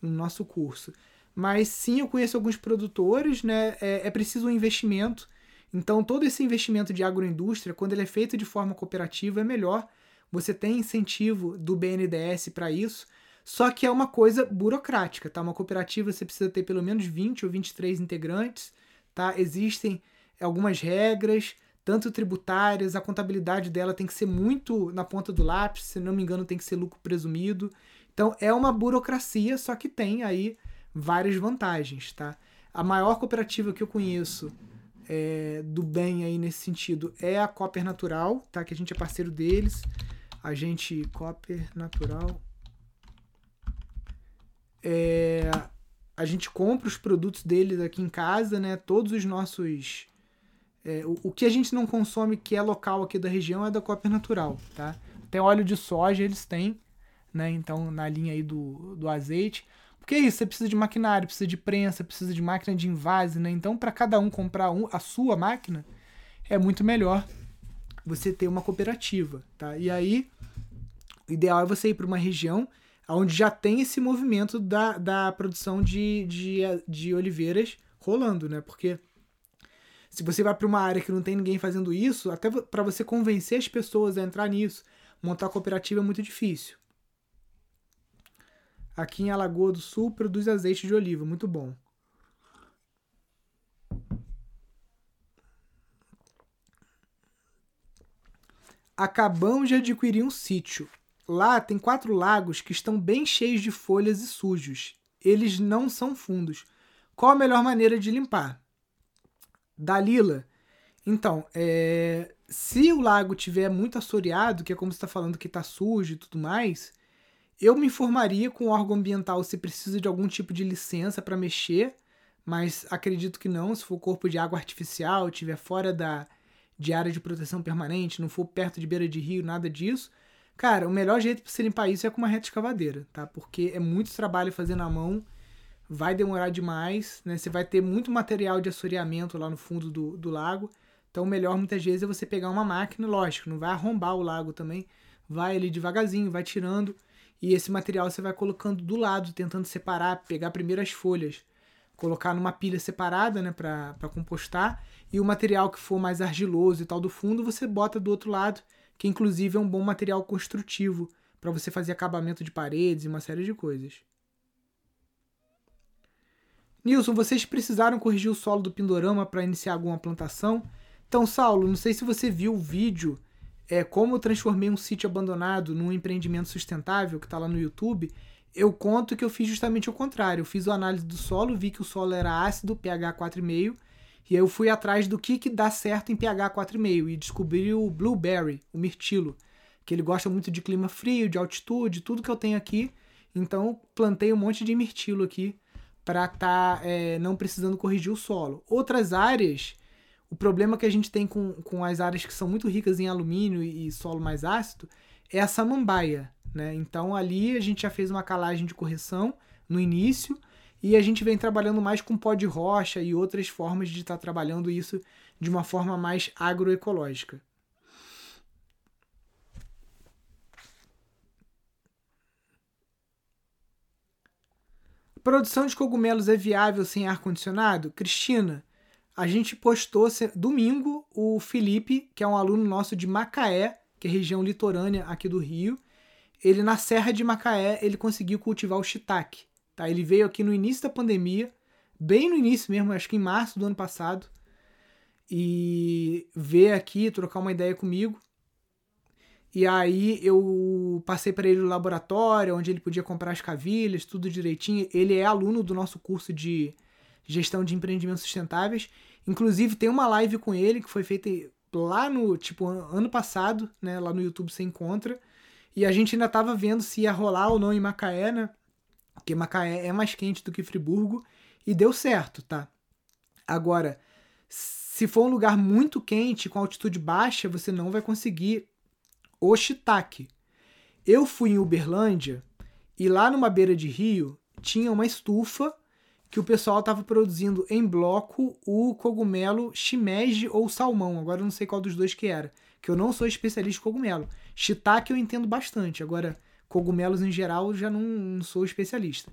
no nosso curso. Mas sim, eu conheço alguns produtores, né? É, é preciso um investimento. Então, todo esse investimento de agroindústria, quando ele é feito de forma cooperativa, é melhor. Você tem incentivo do BNDES para isso, só que é uma coisa burocrática, tá? Uma cooperativa você precisa ter pelo menos 20 ou 23 integrantes, tá? Existem algumas regras, tanto tributárias, a contabilidade dela tem que ser muito na ponta do lápis, se não me engano, tem que ser lucro presumido. Então é uma burocracia, só que tem aí várias vantagens, tá? A maior cooperativa que eu conheço é, do bem aí nesse sentido é a Copper Natural, tá? Que a gente é parceiro deles. A gente Copper Natural é, a gente compra os produtos deles aqui em casa, né? Todos os nossos é, o, o, que a gente não consome que é local aqui da região é da Copper Natural, tá? Até óleo de soja eles têm, né? Então, na linha aí do, do azeite. Porque é isso, você precisa de maquinário, precisa de prensa, precisa de máquina de invase, né? Então, para cada um comprar um, a sua máquina, é muito melhor você ter uma cooperativa, tá? E aí, o ideal é você ir para uma região onde já tem esse movimento da, da produção de, de, de oliveiras rolando, né? Porque se você vai para uma área que não tem ninguém fazendo isso, até para você convencer as pessoas a entrar nisso, montar cooperativa é muito difícil. Aqui em Alagoa do Sul produz azeite de oliva, muito bom. Acabamos de adquirir um sítio. Lá tem quatro lagos que estão bem cheios de folhas e sujos. Eles não são fundos. Qual a melhor maneira de limpar? Dalila, então, é, se o lago tiver muito assoreado, que é como você está falando que está sujo e tudo mais, eu me informaria com o órgão ambiental se precisa de algum tipo de licença para mexer, mas acredito que não. Se for corpo de água artificial, estiver fora da de área de proteção permanente, não for perto de beira de rio, nada disso. Cara, o melhor jeito para você limpar isso é com uma reta escavadeira, tá? Porque é muito trabalho fazer na mão vai demorar demais, né? Você vai ter muito material de assoreamento lá no fundo do, do lago. Então, o melhor muitas vezes é você pegar uma máquina, lógico, não vai arrombar o lago também. Vai ali devagarzinho, vai tirando. E esse material você vai colocando do lado, tentando separar, pegar primeiro as folhas, colocar numa pilha separada, né, para compostar. E o material que for mais argiloso e tal do fundo, você bota do outro lado, que inclusive é um bom material construtivo para você fazer acabamento de paredes e uma série de coisas. Nilson, vocês precisaram corrigir o solo do Pindorama para iniciar alguma plantação? Então, Saulo, não sei se você viu o vídeo é, como eu transformei um sítio abandonado num empreendimento sustentável, que está lá no YouTube. Eu conto que eu fiz justamente o contrário. Eu fiz a análise do solo, vi que o solo era ácido, pH 4,5, e aí eu fui atrás do que, que dá certo em pH 4,5 e descobri o blueberry, o mirtilo, que ele gosta muito de clima frio, de altitude, tudo que eu tenho aqui. Então, plantei um monte de mirtilo aqui para tá, é, não precisando corrigir o solo. Outras áreas, o problema que a gente tem com, com as áreas que são muito ricas em alumínio e, e solo mais ácido é a samambaia. Né? Então ali a gente já fez uma calagem de correção no início e a gente vem trabalhando mais com pó de rocha e outras formas de estar tá trabalhando isso de uma forma mais agroecológica. Produção de cogumelos é viável sem ar-condicionado? Cristina, a gente postou domingo o Felipe, que é um aluno nosso de Macaé, que é região litorânea aqui do Rio. ele na Serra de Macaé, ele conseguiu cultivar o shiitake. Tá? Ele veio aqui no início da pandemia, bem no início mesmo, acho que em março do ano passado, e veio aqui trocar uma ideia comigo. E aí eu passei para ele o laboratório, onde ele podia comprar as cavilhas, tudo direitinho. Ele é aluno do nosso curso de gestão de empreendimentos sustentáveis. Inclusive tem uma live com ele que foi feita lá no, tipo, ano passado, né, lá no YouTube você encontra. E a gente ainda tava vendo se ia rolar ou não em Macaé, né? Porque Macaé é mais quente do que Friburgo e deu certo, tá? Agora, se for um lugar muito quente, com altitude baixa, você não vai conseguir o shiitake. Eu fui em Uberlândia e lá numa beira de rio tinha uma estufa que o pessoal estava produzindo em bloco o cogumelo shimeji ou salmão. Agora eu não sei qual dos dois que era, que eu não sou especialista em cogumelo. Shiitake eu entendo bastante, agora cogumelos em geral já não, não sou especialista.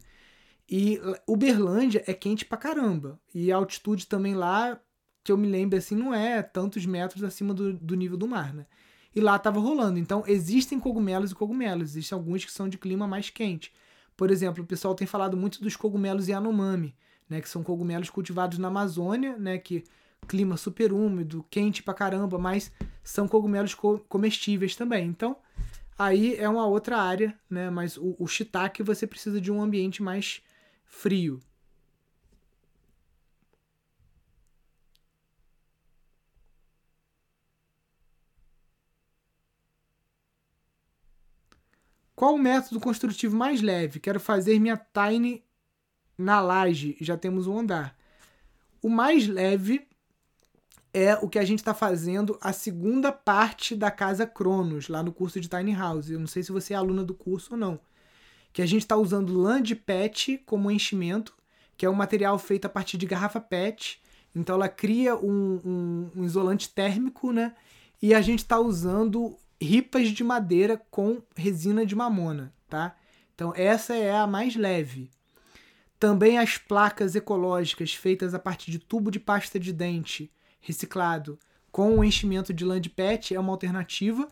E Uberlândia é quente pra caramba. E a altitude também lá que eu me lembro assim, não é tantos metros acima do, do nível do mar, né? E lá estava rolando. Então, existem cogumelos e cogumelos. Existem alguns que são de clima mais quente. Por exemplo, o pessoal tem falado muito dos cogumelos Yanomami, né? Que são cogumelos cultivados na Amazônia, né? Que clima super úmido, quente pra caramba, mas são cogumelos co comestíveis também. Então, aí é uma outra área, né? Mas o, o shiitake você precisa de um ambiente mais frio, Qual o método construtivo mais leve? Quero fazer minha tiny na laje, já temos um andar. O mais leve é o que a gente está fazendo a segunda parte da casa Cronos, lá no curso de Tiny House. Eu não sei se você é aluna do curso ou não. Que a gente está usando lã de PET como enchimento, que é um material feito a partir de garrafa PET. Então ela cria um, um, um isolante térmico, né? E a gente está usando ripas de madeira com resina de mamona, tá? Então essa é a mais leve. Também as placas ecológicas feitas a partir de tubo de pasta de dente reciclado com o enchimento de de PET é uma alternativa,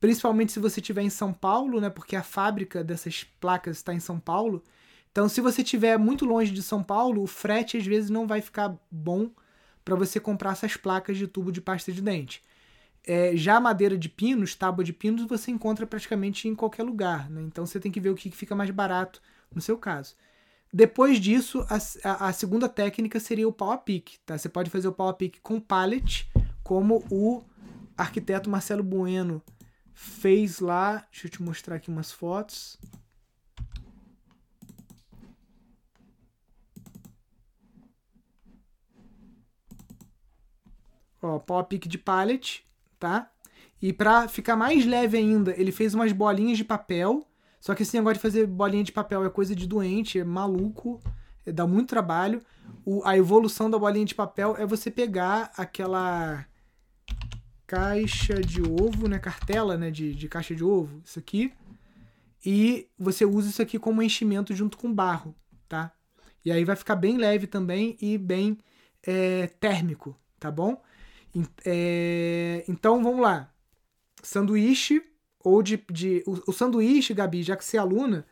principalmente se você estiver em São Paulo, né? Porque a fábrica dessas placas está em São Paulo. Então, se você estiver muito longe de São Paulo, o frete às vezes não vai ficar bom para você comprar essas placas de tubo de pasta de dente. É, já madeira de pinos, tábua de pinos, você encontra praticamente em qualquer lugar. Né? Então você tem que ver o que fica mais barato no seu caso. Depois disso, a, a, segunda técnica seria o pau a pique. Tá? Você pode fazer o pau a pique com pallet, como o arquiteto Marcelo Bueno fez lá. Deixa eu te mostrar aqui umas fotos. Ó, pau a pique de pallet tá? E para ficar mais leve ainda, ele fez umas bolinhas de papel. Só que esse negócio de fazer bolinha de papel é coisa de doente, é maluco, é, dá muito trabalho. O, a evolução da bolinha de papel é você pegar aquela caixa de ovo, né? Cartela, né? De, de caixa de ovo, isso aqui. E você usa isso aqui como enchimento junto com barro, tá? E aí vai ficar bem leve também e bem é, térmico, tá bom? É, então vamos lá. Sanduíche ou de. de o, o, sanduíche, Gabi, já que você é aluna,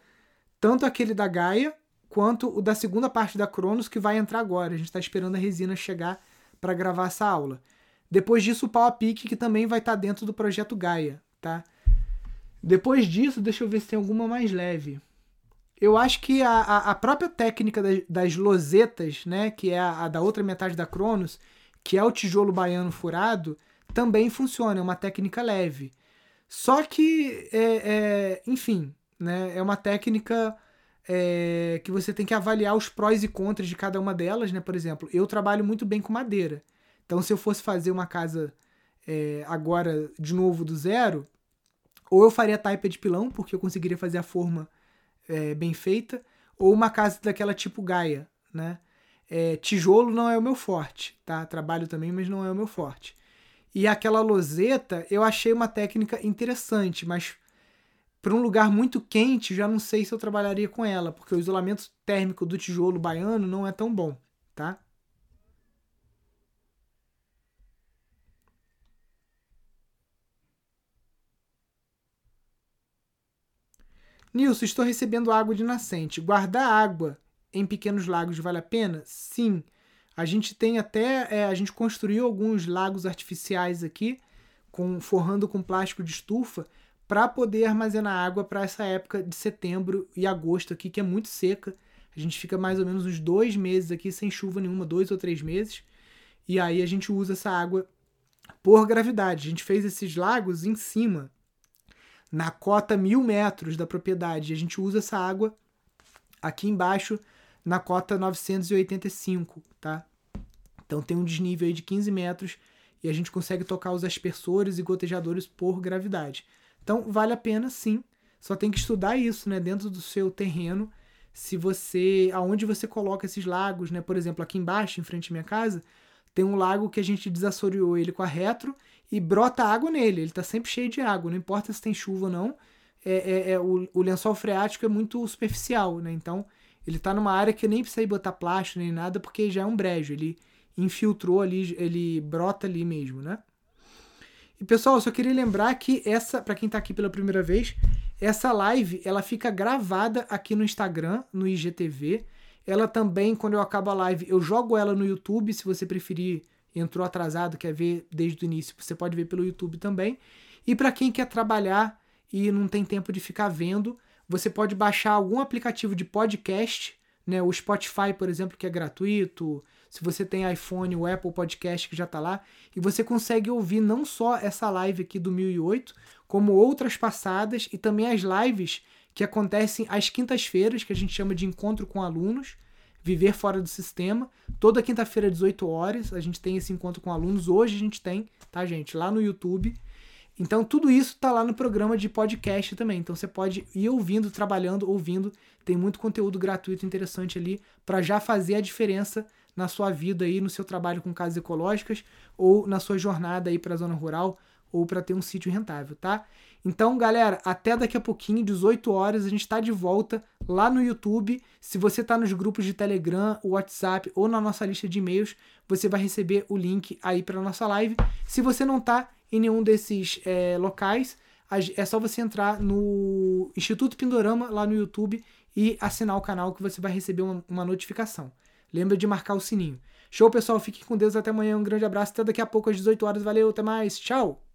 tanto aquele da Gaia quanto o da segunda parte da Cronos que vai entrar agora. A gente está esperando a resina chegar para gravar essa aula. Depois disso, o pau a pique, que também vai estar tá dentro do projeto Gaia, tá? Depois disso, deixa eu ver se tem alguma mais leve. Eu acho que a, a, a própria técnica das, das losetas, né, que é a, a da outra metade da Cronos, que é o tijolo baiano furado, também funciona, é uma técnica leve. Só que, é, é, enfim, né, é uma técnica é, que você tem que avaliar os prós e contras de cada uma delas. Né? Por exemplo, eu trabalho muito bem com madeira. Então, se eu fosse fazer uma casa é, agora de novo do zero, ou eu faria taipa de pilão, porque eu conseguiria fazer a forma é, bem feita, ou uma casa daquela tipo Gaia, né? É, tijolo não é o meu forte, tá? Trabalho também, mas não é o meu forte. E aquela loseta eu achei uma técnica interessante, mas para um lugar muito quente já não sei se eu trabalharia com ela, porque o isolamento térmico do tijolo baiano não é tão bom, tá? Nilson, estou recebendo água de nascente. Guardar água em pequenos lagos vale a pena? Sim. A gente tem até. É, a gente construiu alguns lagos artificiais aqui, com forrando com plástico de estufa, para poder armazenar água para essa época de setembro e agosto aqui, que é muito seca. A gente fica mais ou menos uns dois meses aqui sem chuva nenhuma, dois ou três meses. E aí a gente usa essa água por gravidade. A gente fez esses lagos em cima, na cota mil metros da propriedade. A gente usa essa água aqui embaixo na cota 985, tá? Então tem um desnível aí de 15 metros e a gente consegue tocar os aspersores e gotejadores por gravidade. Então vale a pena sim, só tem que estudar isso, né, dentro do seu terreno, se você, aonde você coloca esses lagos, né? Por exemplo, aqui embaixo, em frente à minha casa, tem um lago que a gente desassoreou ele com a retro e brota água nele. Ele está sempre cheio de água, não importa se tem chuva ou não. É, é, é o, o, lençol freático é muito superficial, né? Então ele está numa área que nem precisa botar plástico nem nada, porque já é um brejo. Ele infiltrou ali, ele brota ali mesmo, né? E pessoal, só queria lembrar que essa, para quem está aqui pela primeira vez, essa live ela fica gravada aqui no Instagram, no IGTV. Ela também, quando eu acabo a live, eu jogo ela no YouTube, se você preferir, entrou atrasado, quer ver desde o início, você pode ver pelo YouTube também. E para quem quer trabalhar e não tem tempo de ficar vendo, você pode baixar algum aplicativo de podcast, né? O Spotify, por exemplo, que é gratuito. Se você tem iPhone, o Apple Podcast que já está lá, e você consegue ouvir não só essa live aqui do 1008, como outras passadas e também as lives que acontecem às quintas-feiras, que a gente chama de encontro com alunos, viver fora do sistema. Toda quinta-feira, 18 horas, a gente tem esse encontro com alunos. Hoje a gente tem, tá, gente? Lá no YouTube. Então, tudo isso está lá no programa de podcast também. Então, você pode ir ouvindo, trabalhando, ouvindo. Tem muito conteúdo gratuito interessante ali para já fazer a diferença na sua vida aí, no seu trabalho com casas ecológicas ou na sua jornada aí para a zona rural ou para ter um sítio rentável, tá? Então, galera, até daqui a pouquinho, 18 horas, a gente está de volta lá no YouTube. Se você está nos grupos de Telegram, WhatsApp ou na nossa lista de e-mails, você vai receber o link aí para nossa live. Se você não está em nenhum desses é, locais, é só você entrar no Instituto Pindorama lá no YouTube e assinar o canal que você vai receber uma, uma notificação. Lembra de marcar o sininho. Show, pessoal. Fiquem com Deus. Até amanhã. Um grande abraço. Até daqui a pouco às 18 horas. Valeu. Até mais. Tchau.